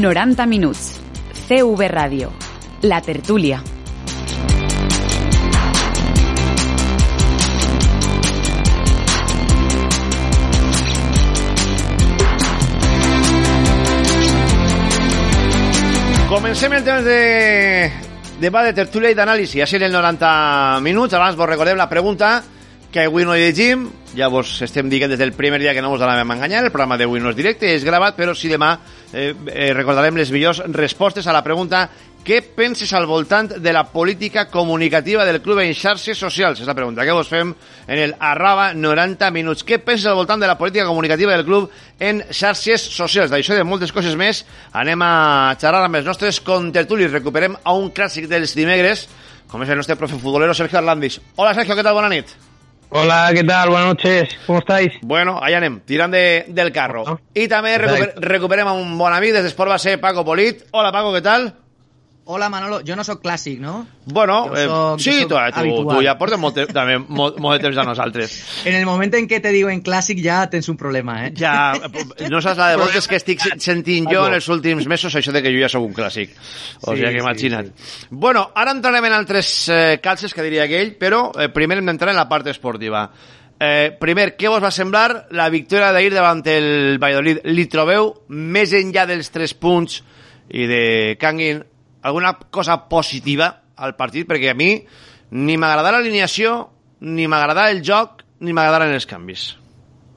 Noranta minuts. CV Ràdio. La tertúlia. Comencem el temps de debat de tertúlia i d'anàlisi. Així en el 90 minuts. Abans vos recordem la pregunta que avui no llegim. Vos estem dient des del primer dia que no vos anàvem a enganyar. El programa d'avui no és directe, és gravat, però sí demà eh, eh, recordarem les millors respostes a la pregunta què penses al voltant de la política comunicativa del club en xarxes socials? És la pregunta que vos fem en el arroba 90 minuts. Què penses al voltant de la política comunicativa del club en xarxes socials? D'això de moltes coses més anem a xerrar amb els nostres contertulis. Recuperem a un clàssic dels dimegres, com és el nostre profe futbolero Sergio Arlandis. Hola Sergio, què tal? Bona nit. Hola, ¿qué tal? Buenas noches. ¿Cómo estáis? Bueno, allá anem, tirant de, del carro. I també recuper, recuperem a un bon amic des d'Esport Base, Paco Polit. Hola, Paco, què tal? Hola, Manolo. Jo no sóc clàssic, no? Bueno, eh, soc- sí, jo tu, tu, tu ja portes molt, també molt, molt de temps a nosaltres. En el moment en què te diuen clàssic ja tens un problema, eh? Ja, no saps la de voltes que estic se- sentint jo en els últims mesos, això de que jo ja sóc un clàssic. O Sí, sigui que sí, imagina't. Bueno, ara entrarem en altres eh, calces que diria aquell, però eh, primer hem d'entrar en la part esportiva. Eh, primer, què vos va semblar la victòria d'ahir davant el Valladolid? Li trobeu, més enllà dels tres punts i de Canguin, alguna cosa positiva al partit? Perquè a mi ni m'agrada l'alineació, ni m'agrada el joc, ni m'agradaran els canvis.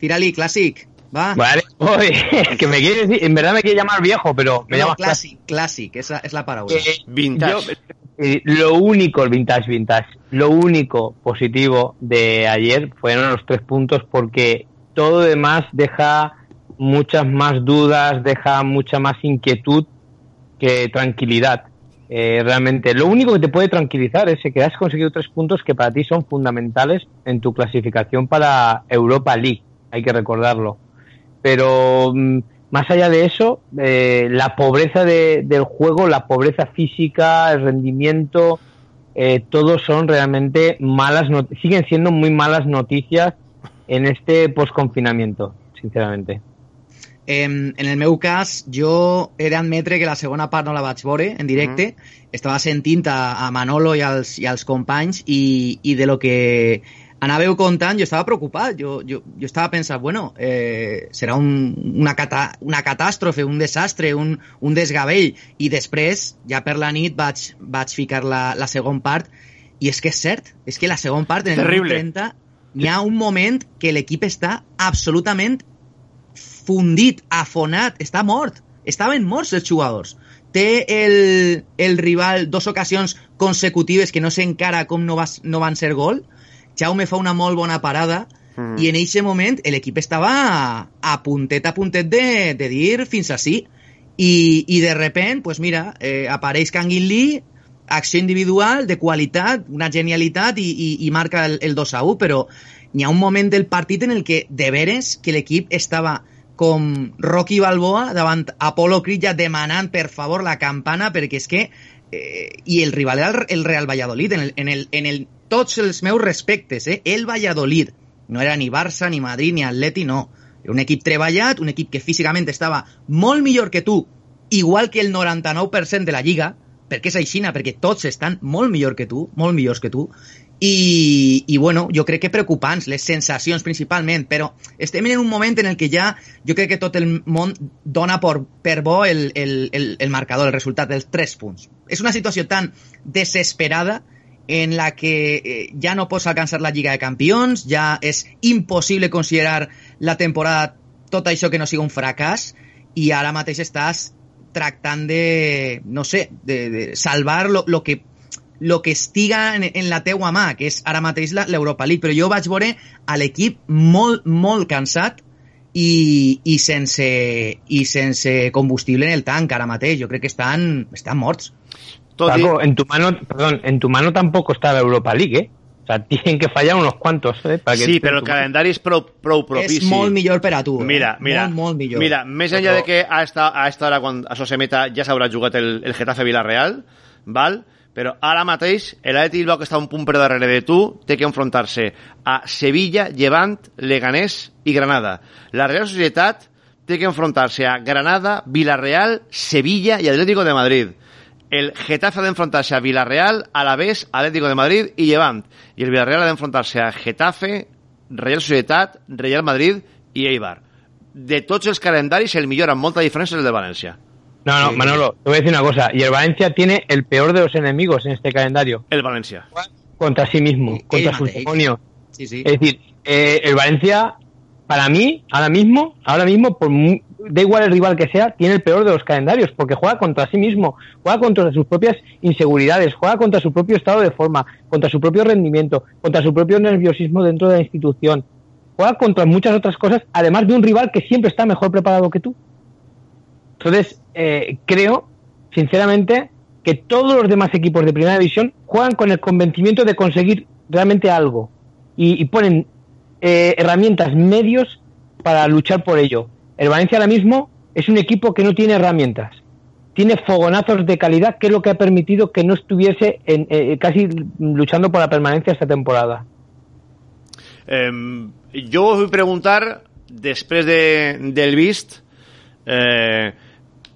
Tírali, clàssic. Va. Vale, Oye, que me quiere decir, en verdad me quiere llamar viejo, pero me No, llamas clàssic, clàssic, és la, és la paraula. Eh, Vintage. Yo, eh, lo único, el vintage, vintage, lo único positivo de ayer fueron los tres puntos porque todo lo demás deja muchas más dudas, deja mucha más inquietud que tranquilidad. Eh, realmente, lo único que te puede tranquilizar es que has conseguido tres puntos que para ti son fundamentales en tu clasificación para Europa League, hay que recordarlo. Pero mm, más allá de eso, eh, la pobreza de- del juego, la pobreza física, el rendimiento, eh, todos son realmente malas, siguen siendo muy malas noticias en este posconfinamiento, sinceramente. Em, en el meu cas, jo he d'admetre que la segona part no la vaig veure en directe. Estava sentint a, a Manolo i als, i als companys i, i de lo que anàveu contant jo estava preocupat. Jo, jo, jo estava pensant, bueno, eh, serà un, una, cata, una catàstrofe, un desastre, un, un desgavell. I després, ja per la nit, vaig, vaig ficar la, la segona part i és que és cert, és que la segona part, en el Terrible. minut 30, n'hi ha un moment que l'equip està absolutament fundit, afonat, està mort. Estaven morts els jugadors. Té el, el rival dos ocasions consecutives que no sé encara com no, va, no van ser gol. Jaume fa una molt bona parada Mm. i en aquest moment l'equip estava a, a puntet a puntet de, de dir fins així. I, i de repent, pues mira, eh, apareix Kangin Lee, acció individual, de qualitat, una genialitat i, i, i marca el, el 2 a 1, però n'hi ha un moment del partit en el que de veres que l'equip estava com Rocky Balboa davant Apolo Creed ja demanant per favor la campana perquè és que eh, i el rival era el, Real Valladolid en, el, en, el, en el, tots els meus respectes eh? el Valladolid no era ni Barça, ni Madrid, ni Atleti, no Era un equip treballat, un equip que físicament estava molt millor que tu, igual que el 99% de la lliga, perquè és aixina, perquè tots estan molt millor que tu, molt millors que tu, i, i bueno, jo crec que preocupants, les sensacions principalment, però estem en un moment en el que ja jo crec que tot dona per, per bo el, el, el, marcador, el resultat dels 3 punts. És una situació tan desesperada en la que eh, ja no pots alcançar la Lliga de Campions, ja és impossible considerar la temporada tot això que no sigui un fracàs, i ara mateix estàs tractant de, no sé, de salvar lo, lo que lo que estiga en, en la teua mà, que és ara mateix la- l'Europa League, però jo vaig veure a l'equip molt, molt cansat i, i, sense, i sense combustible en el tanc ara mateix. Jo crec que estan, estan morts. Paco, en tu mano, perdón, en tu mano tampoco está la Europa League, ¿eh? O sea, tienen que fallar unos cuantos, ¿eh? Para que Sí, però el calendari és prou, prou propici. És molt millor per a tu. eh? Mira, mira, Molt, molt millor. mira, més enllà de que a esta, a esta hora, quan això s'emeta, ja s'haurà jugat el, el Getafe Villarreal, val? Però ara mateix l'Atleti Bilbao, que està un punt per darrere de tu, té que enfrontar-se a Sevilla, Llevant, Leganés i Granada. La Real Societat té que enfrontar-se a Granada, Villarreal, Sevilla i Atlético de Madrid. El Getafe ha d'enfrontar-se a Villarreal, Alavés, Atlético de Madrid i Llevant. I el Villarreal ha d'enfrontar-se a Getafe, Real Societat, Real Madrid i Eibar. De tots els calendaris, el millor amb molta diferència és el de València. No, no, Manolo, te voy a decir una cosa. Y el Valencia tiene el peor de los enemigos en este calendario. El Valencia. Contra sí mismo, contra. Sí, sí. Es decir, eh, el Valencia, para mí, ahora mismo, ahora mismo, por mu- da igual el rival que sea, tiene el peor de los calendarios, porque juega contra sí mismo, juega contra sus propias inseguridades, juega contra su propio estado de forma, contra su propio rendimiento, contra su propio nerviosismo dentro de la institución. Juega contra muchas otras cosas, además de un rival que siempre está mejor preparado que tú. Entonces, eh, creo, sinceramente, que todos los demás equipos de primera división juegan con el convencimiento de conseguir realmente algo y, ponen eh, herramientas, medios para luchar por ello. El Valencia ahora mismo es un equipo que no tiene herramientas. Tiene fogonazos de calidad, que es lo que ha permitido que no estuviese en, eh, casi luchando por la permanencia esta temporada. Eh, jo us vull preguntar, després de, del vist, eh,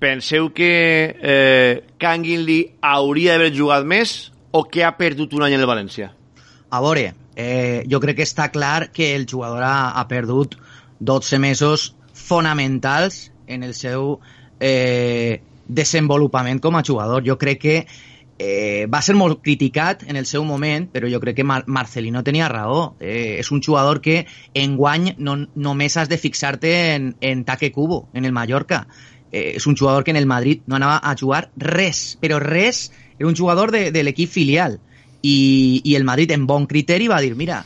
penseu que eh, Kangin Lee hauria d'haver jugat més o que ha perdut un any en el València? A veure, eh, jo crec que està clar que el jugador ha, ha perdut 12 mesos fonamentals en el seu eh, desenvolupament com a jugador. Jo crec que eh, va ser molt criticat en el seu moment, però jo crec que Mar Marcelino tenia raó. Eh, és un jugador que enguany no, només has de fixar-te en, en Taque Cubo, en el Mallorca. Eh, és un jugador que en el Madrid no anava a jugar res, però res, era un jugador de, de l'equip filial. I, I el Madrid, en bon criteri, va dir, mira,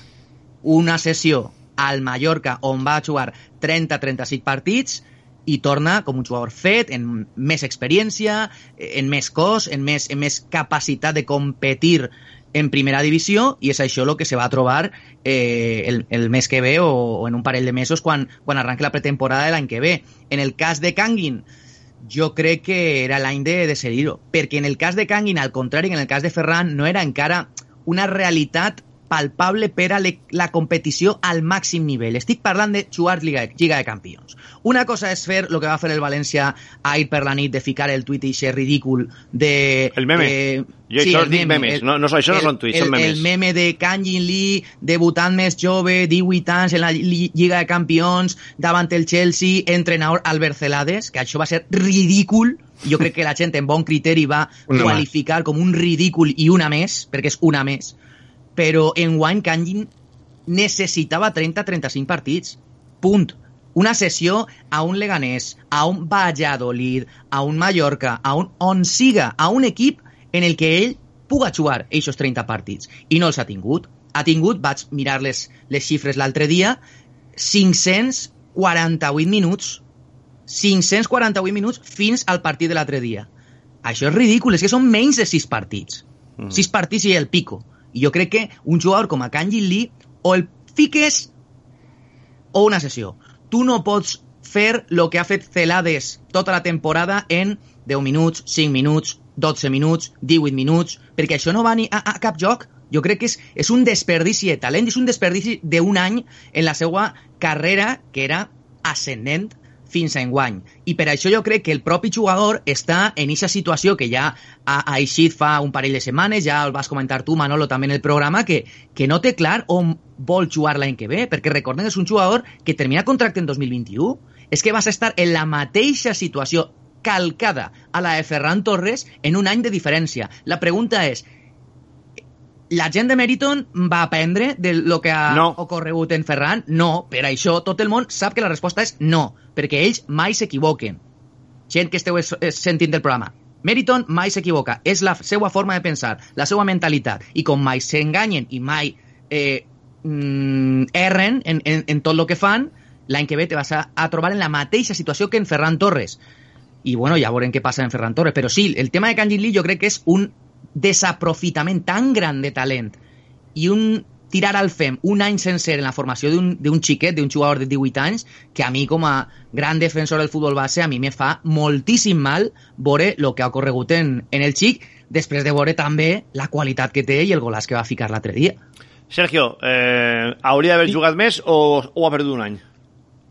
una sessió al Mallorca on va jugar 30-35 partits i torna com un jugador fet, en més experiència, en més cos, en més, en més capacitat de competir en primera divisió i és això el que se va trobar eh, el, mes que ve o, en un parell de mesos quan, quan arranque la pretemporada de l'any que ve. En el cas de Kangin, jo crec que era l'any de decidir-ho, perquè en el cas de Kangin, al contrari, en el cas de Ferran, no era encara una realitat palpable per a la competició al màxim nivell. Estic parlant de jugar Lliga, Lliga de Campions. Una cosa és fer el que va fer el València ahir per la nit, de ficar el tuit i ser ridícul de... El meme. Eh, Jo això dic memes, no- no són- això no el- són tuits, el, són memes. El meme de Kangin Lee, debutant més jove, 18 anys en la Lli- Lliga de Campions, davant el Chelsea, entrenador Albert Celades, que això va ser ridícul. Jo crec que la gent en bon criteri va Una qualificar com un ridícul i una més, perquè és una més. Però en guany Kangin necessitava 30-35 partits. Punt. Una sessió a un Leganés, a un Valladolid, a un Mallorca, a un on siga, a un equip en el que ell puga jugar aquests 30 partits. I no els ha tingut. Ha tingut, vaig mirar les, les xifres l'altre dia, 548 minuts 548 minuts fins al partit de l'altre dia. Això és ridícul, és que són menys de 6 partits. Mm. 6 partits i el pico. I jo crec que un jugador com a Kanji Lee o el fiques o una sessió. Tu no pots fer el que ha fet Celades tota la temporada en 10 minuts, 5 minuts, 12 minuts, 18 minuts, perquè això no va ni a, a cap joc. Jo crec que és, és un desperdici de talent, és un desperdici d'un any en la seva carrera, que era ascendent fins a enguany. I per això jo crec que el propi jugador està en aquesta situació que ja ha, eixit fa un parell de setmanes, ja el vas comentar tu, Manolo, també en el programa, que, que no té clar on vol jugar l'any que ve, perquè recordem que és un jugador que termina contracte en 2021. És que vas estar en la mateixa situació calcada a la de Ferran Torres en un any de diferència. La pregunta és, la gent de Meriton va aprendre de lo que ha No. ocorregut en Ferran? No, per això tot el món sap que la resposta és no, perquè ells mai s'equivoquen. Gent que esteu es- es sentint el programa. Meriton mai s'equivoca, és la seva forma de pensar, la seva mentalitat, i com mai s'enganyen i mai eh, mm, erren en, en, en tot el que fan, l'any que ve te vas a, a trobar en la mateixa situació que en Ferran Torres. I bueno, ja veurem què passa en Ferran Torres. Però sí, el tema de Kangin Lee jo crec que és un desaprofitament tan gran de talent i un tirar al fem un any sencer en la formació d'un xiquet, d'un jugador de 18 anys, que a mi com a gran defensor del futbol base, a mi me fa moltíssim mal veure el que ha ocorregut en, en el xic, després de veure també la qualitat que té i el golàs que va ficar l'altre dia. Sergio, eh, ¿habría de haber jugado mes o, o ha perdido un año?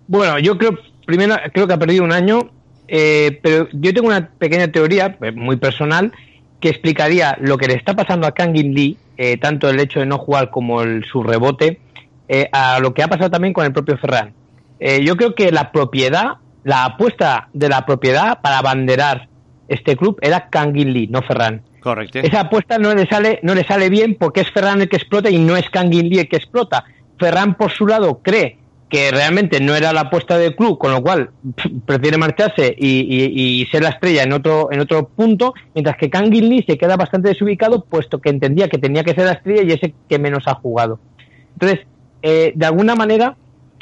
Bueno, yo creo, primero, creo que ha perdido un año, eh, pero yo tengo una pequeña teoría, eh, muy personal, que explicaría lo que le está pasando a Kangin Lee, eh, tanto el hecho de no jugar como el, su rebote, eh, a lo que ha pasado también con el propio Ferran. Eh, yo creo que la propiedad, la apuesta de la propiedad para abanderar este club era Kangin Lee, no Ferran. Correcto. Esa apuesta no le sale, no le sale bien porque es Ferran el que explota y no es Kangin Lee el que explota. Ferran por su lado cree que realmente no era la apuesta del club, con lo cual prefiere marcharse y, y- y ser la estrella en otro, en otro punto, mientras que Kangin Lee se queda bastante desubicado, puesto que entendía que tenía que ser la estrella y ese que menos ha jugado. Entonces, eh, de alguna manera,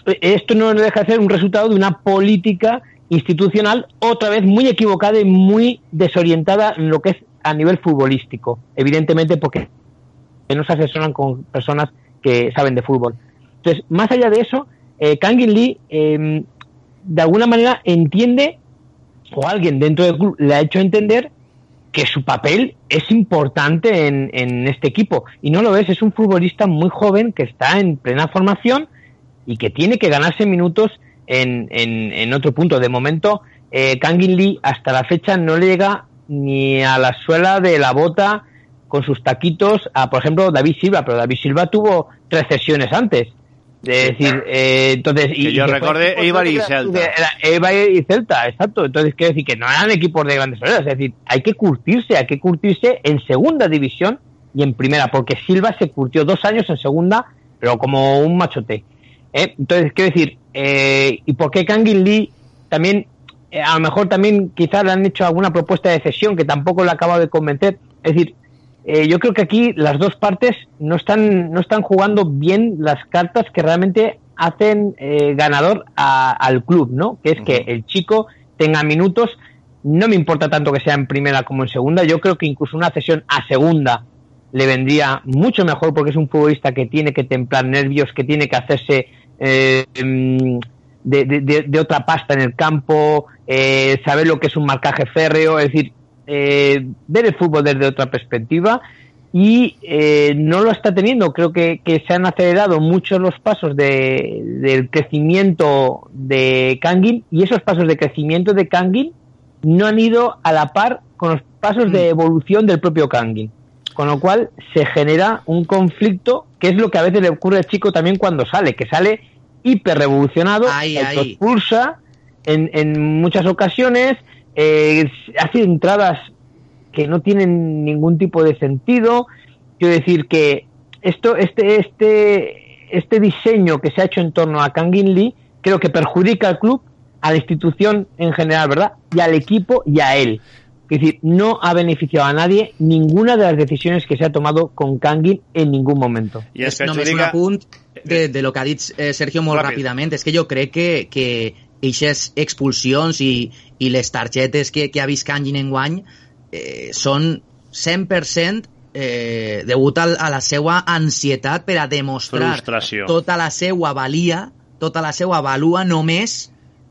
eh, esto no deja de ser un resultado de una política institucional otra vez muy equivocada y muy desorientada en lo que es a nivel futbolístico, evidentemente porque no se asesoran con personas que saben de fútbol. Entonces, más allá de eso, eh, Lee eh, de alguna manera entiende, o alguien dentro del club le ha hecho entender que su papel es importante en, en este equipo. Y no lo es, es un futbolista muy joven que está en plena formación y que tiene que ganarse minutos en, en, en otro punto. De momento, eh, Lee hasta la fecha no le llega ni a la suela de la bota con sus taquitos a, por ejemplo, David Silva, pero David Silva tuvo tres sesiones antes. Es decir, eh, entonces... Que yo recordé Eibar y Celta. era Eibar y Celta, exacto. Entonces quiero decir que no eran equipos de grandes soleras, es decir, hay que curtirse, hay que curtirse en segunda división y en primera, porque Silva se curtió dos años en segunda, pero como un machote. ¿eh? Entonces, quiero decir, eh, ¿y por qué Kangin Lee también, eh, a lo mejor también quizás le han hecho alguna propuesta de cesión que tampoco le ha acabado de convencer? Es decir, eh, yo creo que aquí las dos partes no están, no están jugando bien las cartas que realmente hacen eh, ganador a- al club, ¿no? Que es que el chico tenga minutos, no me importa tanto que sea en primera como en segunda, yo creo que incluso una cesión a segunda le vendría mucho mejor porque es un futbolista que tiene que templar nervios, que tiene que hacerse eh, de, de- de- de otra pasta en el campo, eh, saber lo que es un marcaje férreo, es decir, eh, ver el fútbol desde otra perspectiva y eh, no lo está teniendo. Creo que, que se han acelerado muchos los pasos de, del crecimiento de Kangin y esos pasos de crecimiento de Kangin no han ido a la par con los pasos de evolución del propio Kangin. Con lo cual se genera un conflicto que es lo que a veces le ocurre al chico también cuando sale, que sale hiper revolucionado, ahí. expulsa en, en muchas ocasiones, eh, hace entradas que no tienen ningún tipo de sentido. Quiero decir que esto, este, este, este diseño que se ha hecho en torno a Kangin Lee creo que perjudica al club, a la institución en general, ¿verdad? Y al equipo y a él. Es decir, no ha beneficiado a nadie ninguna de las decisiones que se ha tomado con Kangin en ningún momento. I és Només un perjudica... apunt de, de lo que ha dit eh, Sergio Ràpid. ràpidament. És que jo crec que, que eixes expulsions i, i les targetes que, que ha vist Kangin en guany eh, són 100% eh, degut al, a la seva ansietat per a demostrar Frustració. tota la seva valia, tota la seva valua només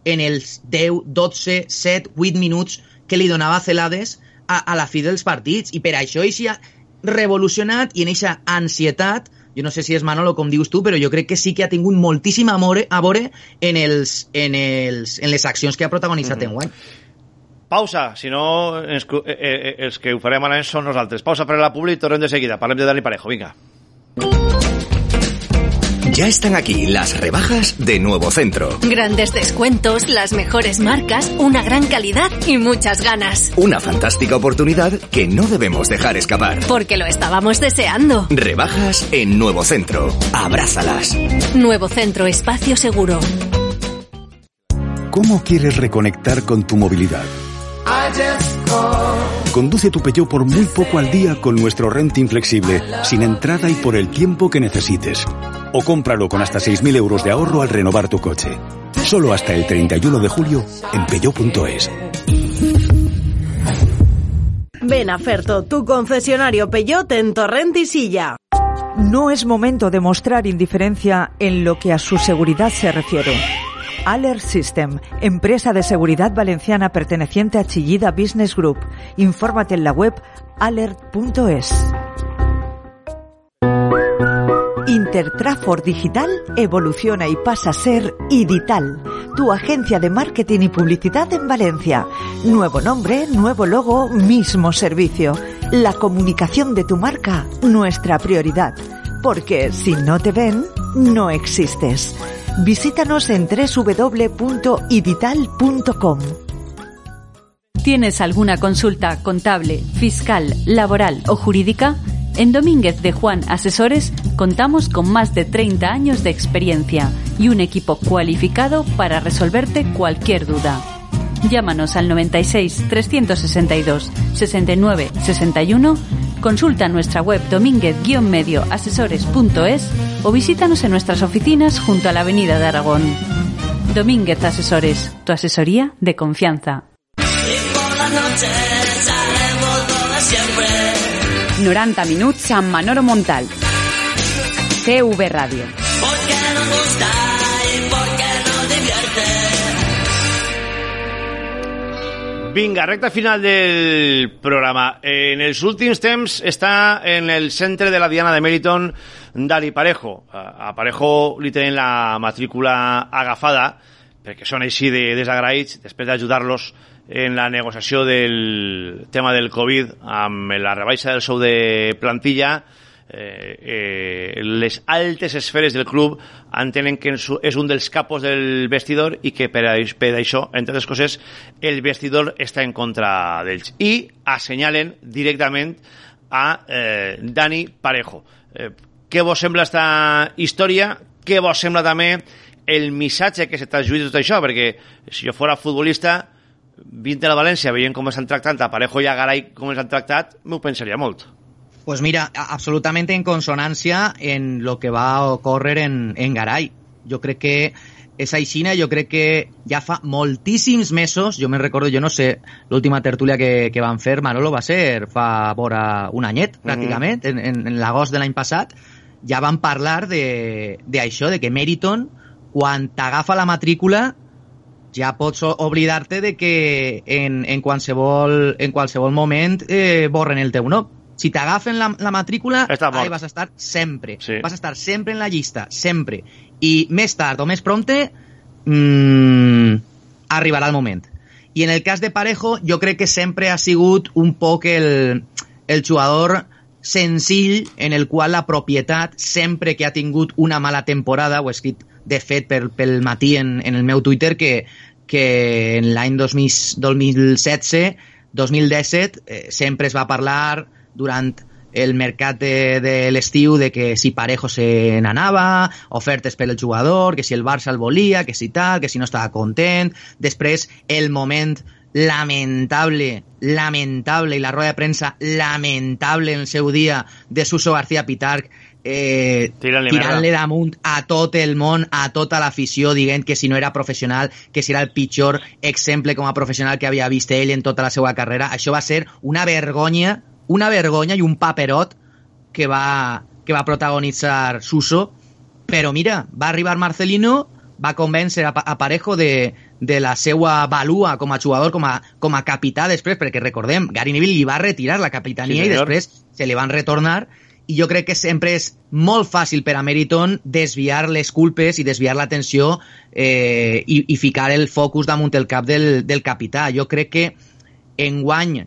en els 10, 12, 7, 8 minuts que li donava Celades a, a la fi dels partits. I per això ell s'hi ha revolucionat i en eixa ansietat jo no sé si és Manolo com dius tu, però jo crec que sí que ha tingut moltíssim amor a veure en, els, en, els, en les accions que ha protagonitzat mm -hmm. en guany. Pausa, si no, els, que- eh, eh, els que ho farem ara són nosaltres. Pausa per la publi i tornem de seguida. Parlem de Dani Parejo, vinga. Ya están aquí las rebajas de Nuevo Centro. Grandes descuentos, las mejores marcas, una gran calidad y muchas ganas. Una fantástica oportunidad que no debemos dejar escapar. Porque lo estábamos deseando. Rebajas en Nuevo Centro. Abrázalas. Nuevo Centro Espacio Seguro. ¿Cómo quieres reconectar con tu movilidad? Conduce tu Peugeot por muy poco al día con nuestro renting flexible, sin entrada y por el tiempo que necesites. O cómpralo con hasta 6.000 euros de ahorro al renovar tu coche. Solo hasta el 31 de julio en peugeot.es. Ven a Ferto, tu concesionario Peugeot en Torrent y Silla. No es momento de mostrar indiferencia en lo que a su seguridad se refiere. Alert System, empresa de seguridad valenciana perteneciente a Chillida Business Group. Infórmate en la web alert.es. Intertrafor Digital evoluciona y pasa a ser Idital, tu agencia de marketing y publicidad en Valencia. Nuevo nombre, nuevo logo, mismo servicio. La comunicación de tu marca, nuestra prioridad. Porque si no te ven, no existes. Visítanos en www.idital.com. ¿Tienes alguna consulta contable, fiscal, laboral o jurídica? En Domínguez de Juan Asesores contamos con más de 30 años de experiencia y un equipo cualificado para resolverte cualquier duda. Llámanos al 96 362 69 61, consulta nuestra web domínguez-medioasesores.es o visítanos en nuestras oficinas junto a la Avenida de Aragón. Domínguez Asesores, tu asesoría de confianza. 90 minuts amb Manolo Montal. CV Ràdio. Porque nos gusta y porque nos divierte. Vinga, recta final del programa. En els últims temps està en el centre de la Diana de Meriton Dani Parejo. A Parejo li tenen la matrícula agafada perquè són així de desagraïts després d'ajudar-los en la negociació del tema del Covid amb la rebaixa del sou de plantilla eh, eh, les altes esferes del club entenen que és- un dels capos del vestidor i que per, a- per això, entre altres coses, el vestidor està en contra d'ells. I assenyalen directament a eh, Dani Parejo. Eh, què vos sembla esta història? Què vos sembla també el missatge que se transjuït de tot això? Perquè si jo fora futbolista, vint a la València, veient com estan tractant a Parejo i a Garay com els han tractat, m'ho pensaria molt. Pues mira, a- absolutamente en consonancia en lo que va a ocórrer en, en Garay. Jo crec que és aixina, jo crec que ja fa moltíssims mesos, jo me'n recordo, jo no sé, l'última tertúlia que, que van fer, Manolo, va ser fa vora un anyet, pràcticament, en, en, en l'agost de l'any passat, ja van parlar de, de això, de que Meriton, quan t'agafa la matrícula, ja pots oblidar-te de que en, en, qualsevol, en qualsevol moment eh, borren el teu nom. Si t'agafen la, la matrícula, ahí vas a estar sempre. Sí. Vas a estar sempre en la llista, sempre. I més tard o més prompte mmm, arribarà el moment. I en el cas de Parejo, jo crec que sempre ha sigut un poc el, el jugador senzill en el qual la propietat, sempre que ha tingut una mala temporada, ho he escrit de fet per, pel matí en, en el meu Twitter, que, que en l'any 2000 2017, 2017, eh, sempre es va parlar durant el mercat de, de l'estiu de que si Parejo se n'anava, ofertes per el jugador, que si el Barça el volia, que si tal, que si no estava content. Després, el moment lamentable, lamentable, i la roda de premsa lamentable en el seu dia de Suso García Pitarch eh, Tirant-li merda. damunt a tot el món, a tota l'afició, dient que si no era professional, que si era el pitjor exemple com a professional que havia vist ell en tota la seva carrera. Això va ser una vergonya, una vergonya i un paperot que va, que va protagonitzar Suso, però mira, va arribar Marcelino, va convèncer a, a Parejo de, de la seva valua com a jugador, com a, com a capità després, perquè recordem, Gary Neville li va retirar la capitania Sí, i després se li van retornar i jo crec que sempre és molt fàcil per a Meriton desviar les culpes i desviar l'atenció eh, i, i ficar el focus damunt el cap del, del capità. Jo crec que enguany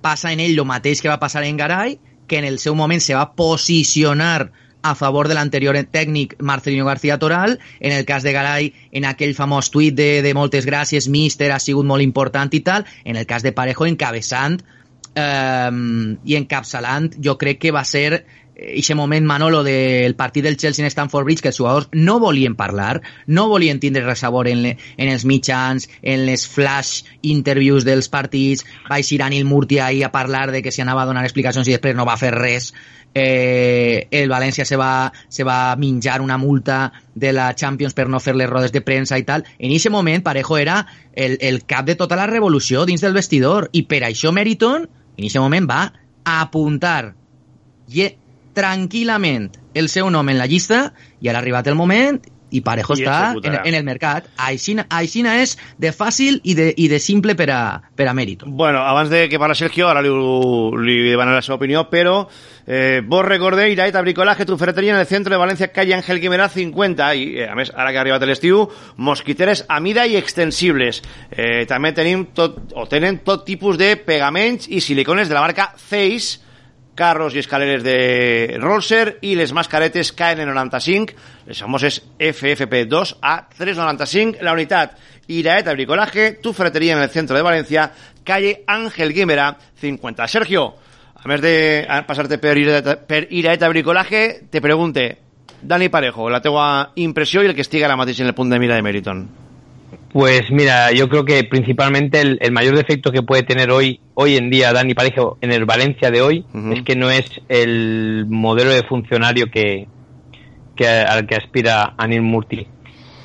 passa en ell el mateix que va passar en Garay, que en el seu moment se va posicionar a favor de l'anterior tècnic Marcelino García Toral. En el cas de Garay, en aquell famós tuit de, de moltes gràcies, míster, ha sigut molt important i tal. En el cas de Parejo, encabeçant eh, i encapçalant, jo crec que va ser aquest moment, Manolo, del partit del Chelsea en Stamford Bridge, que els jugadors no volien parlar, no volien tindre ressabor en, le, en els mitjans, en les flash interviews dels partits, va eixir Anil Murti ahir a parlar de que s'hi anava a donar explicacions i després no va fer res. Eh, el València se va, se va minjar una multa de la Champions per no fer les rodes de premsa i tal. En aquest moment, Parejo era el, el cap de tota la revolució dins del vestidor i per això Meriton, en aquest moment, va apuntar tranquil·lament el seu nom en la llista i ara ha arribat el moment i Parejo I està en, en el mercat. Aixina, aixina és de fàcil i de, i de simple per a, per a mèrit. Bueno, abans de que parla Sergio, ara li, li demanaré la seva opinió, però eh, vos recordeu Iraeta Bricolaje, tu ferreteria en el centre de València, calle Ángel Guimerà 50, i eh, a més, ara que ha arribat l'estiu, mosquiteres a mida i extensibles. Eh, també tenim tot, o tenen tot tipus de pegaments i silicones de la marca Face, carros i escaleres de Rolser i les mascaretes KN95, les famoses FFP2 a 395 la unitat. Iraeta Bricolaje, tu ferretería en el centro de Valencia, calle Ángel Guimera, 50. Sergio, a més de passar-te per Iraeta, Bricolaje, te pregunte, Dani Parejo, la teua impressió i el que estiga ara mateix en el punt de mira de Meriton. Pues mira, yo creo que principalmente el, el mayor defecto que puede tener hoy, hoy en día Dani Parejo en el Valencia de hoy es que no es el modelo de funcionario que, que al que aspira Anil Murti.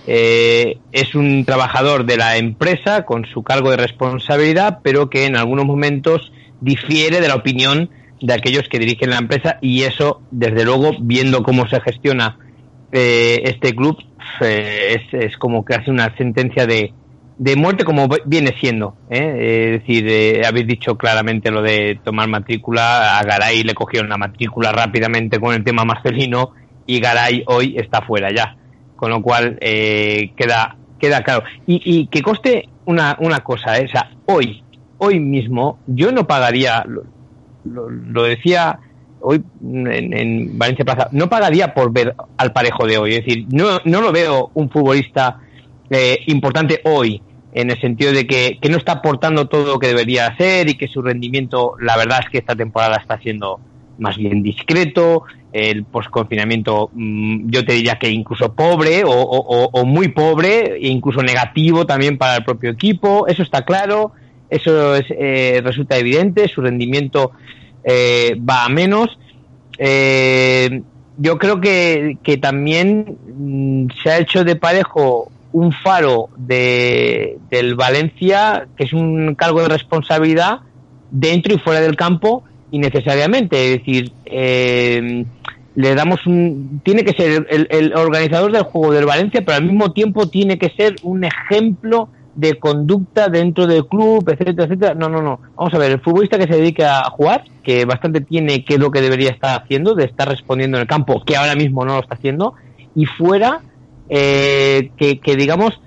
Eh, es un trabajador de la empresa con su cargo de responsabilidad, pero que en algunos momentos difiere de la opinión de aquellos que dirigen la empresa y eso, desde luego, viendo cómo se gestiona eh, este club, eh, es, es como casi una sentencia de, de muerte como viene siendo. ¿eh? Es decir, eh, habéis dicho claramente lo de tomar matrícula, a Garay le cogieron la matrícula rápidamente con el tema Marcelino y Garay hoy está fuera ya. Con lo cual eh, queda, queda claro. Y, y que coste una, una cosa, ¿eh? o sea, hoy, hoy mismo, yo no pagaría, lo, lo decía hoy en, en Valencia Plaza, no pagaría por ver al parejo de hoy. Es decir, no, no lo veo un futbolista eh, importante hoy, en el sentido de que, que no está aportando todo lo que debería hacer y que su rendimiento, la verdad es que esta temporada está siendo más bien discreto, el posconfinamiento mm, yo te diría que incluso pobre o, o- o muy pobre, e incluso negativo también para el propio equipo, eso está claro, eso es, eh, resulta evidente, su rendimiento eh, va a menos. Eh, yo creo que, que también mm, se ha hecho de parejo un faro de, del Valencia, que es un cargo de responsabilidad dentro y fuera del campo innecesariamente. Es decir, eh, le damos un. Tiene que ser el, el organizador del juego del Valencia, pero al mismo tiempo tiene que ser un ejemplo de conducta dentro del club, etcétera, etcétera. No, no, no. Vamos a ver, el futbolista que se dedica a jugar, que bastante tiene que lo que debería estar haciendo, de estar respondiendo en el campo, que ahora mismo no lo está haciendo, y fuera, eh, que, que digamos,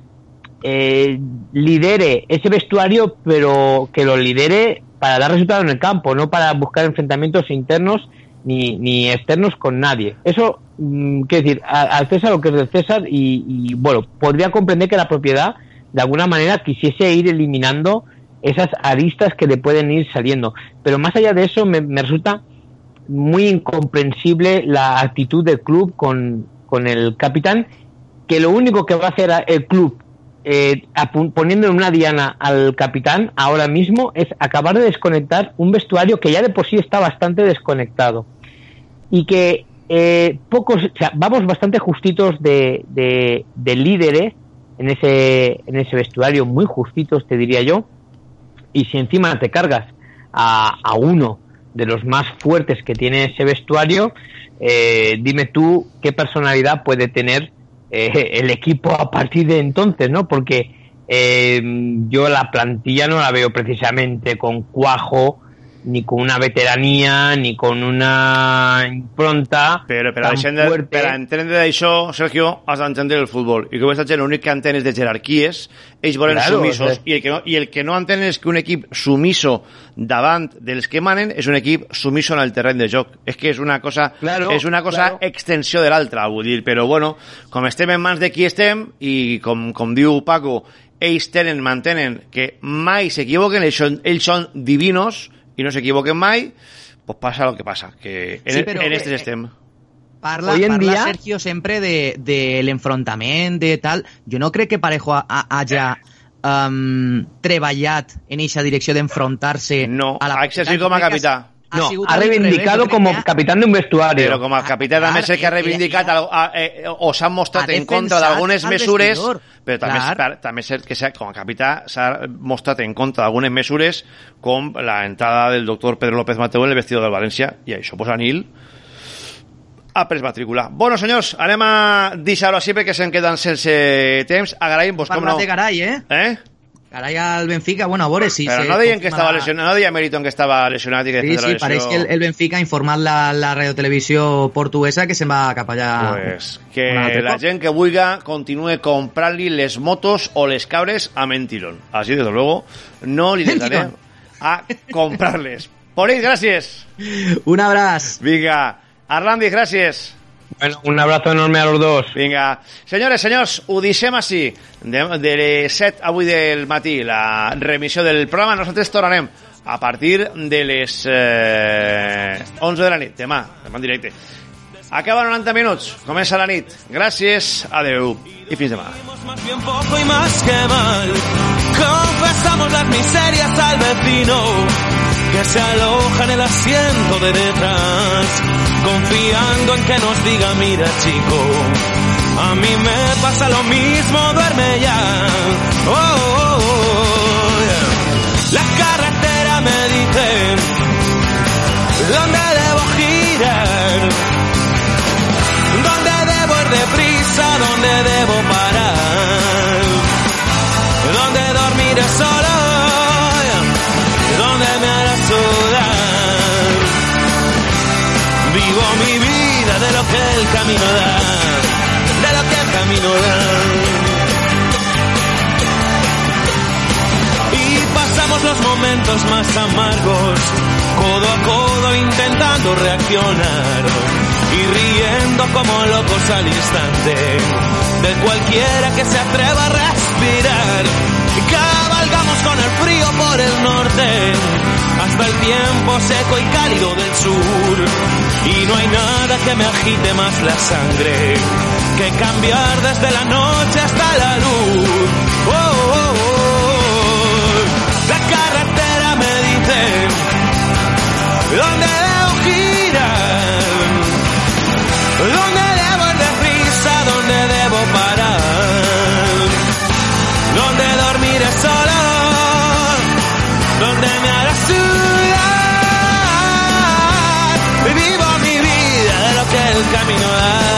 eh, lidere ese vestuario, pero que lo lidere para dar resultado en el campo, no para buscar enfrentamientos internos ni, ni externos con nadie. Eso, mm, quiero decir, al César lo que es del César y, bueno, podría comprender que la propiedad de alguna manera quisiese ir eliminando esas aristas que le pueden ir saliendo. Pero más allá de eso, me, me resulta muy incomprensible la actitud del club con, con el capitán, que lo único que va a hacer el club eh, poniendo en una diana al capitán ahora mismo es acabar de desconectar un vestuario que ya de por sí está bastante desconectado y que eh, pocos, o sea, vamos bastante justitos de, de líderes en ese, en ese vestuario, muy justitos te diría yo, y si encima te cargas a, a uno de los más fuertes que tiene ese vestuario, eh, dime tú qué personalidad puede tener eh, el equipo a partir de entonces, ¿no? Porque eh, yo la plantilla no la veo precisamente con cuajo ni con una veteranía, ni con una impronta Però per, tan per entendre això, Sergio, has d'entendre el futbol. I com aquesta gent l'únic que entén és de jerarquies, ells volen Claro, sumissos, o sea- i, el que no, i el que no entén és que un equip sumiso davant dels que manen és un equip sumiso en el terreny de joc. És que és una cosa, Claro, és una cosa claro. extensió de l'altra, vull dir, però bueno, com estem en mans de qui estem, i com, com diu Paco, ells tenen, mantenen que mai s'equivoquen, ells són, ells són divinos i no s'equivoquen mai, pues passa el que passa, que en, Sí, però, en estes eh, estem. Parla, Hoy en parla día- Sergio sempre de, del enfrontament, de tal. Jo no crec que Parejo ha, ha, hagi um, treballat en eixa direcció d'enfrontar-se No, a la ha exercit com a capità. Ha No, sigut ha reivindicado como que ha- capitán de un vestuario. Però com a capità també és el que ha clar, reivindicat ella- el- a- eh, o s'ha mostrat ha en contra defensat d'algunes al mesures, però també, és, Clar. per- també és cert que s'ha- com a capità s'ha mostrat en contra d'algunes mesures com la entrada del doctor Pedro López Mateu en el vestido del València i això pues Anil ha pres matrícula. Bueno, senyors, anem a deixar-ho així perquè se'n queden sense temps. Agraïm, pues, com Parla no... de Garay, eh? Eh? Garaia al Benfica, bueno, a Bores sí. Pero no digan que estaba lesionado, no digan mérito en que estaba lesionado. Y que sí, sí, parece que el, el, Benfica informar la, la radiotelevisión portuguesa que se va a capallar. Pues que la gente que vulga continúe comprarle les motos o les cables a Mentirón. Así desde luego, no le intentaré a comprarles. Por ahí, gracias. Un abrazo. Venga, Arlandis, gracias. Bueno, un abrazo enorme a los dos. Vinga. Senyores, senyors, ho deixem així. De, de les 7 avui del matí, la remissió del programa. Nosaltres tornarem a partir de les eh, 11 de la nit, demà, demà en directe. Acaba 90 minuts, comença la nit. Gràcies, adeu i fins demà. Más bien poco y más que mal. Confesamos las miserias al vecino que se aloja en el asiento de detrás, confiando en que nos diga, mira chico, a mí me pasa lo mismo, duerme ya. Oh, oh, camino da, de lo que el camino da. Y pasamos los momentos más amargos, codo a codo intentando reaccionar y riendo como locos al instante de cualquiera que se atreva a respirar. Cabalgamos con el frío por el norte hasta el tiempo seco y cálido del sur y no hay nada que me agite más la sangre que cambiar desde la noche hasta la luz. Oh, oh, oh. La carretera me dice dónde Deme a la ciudad, vivo mi vida de lo que el camino ha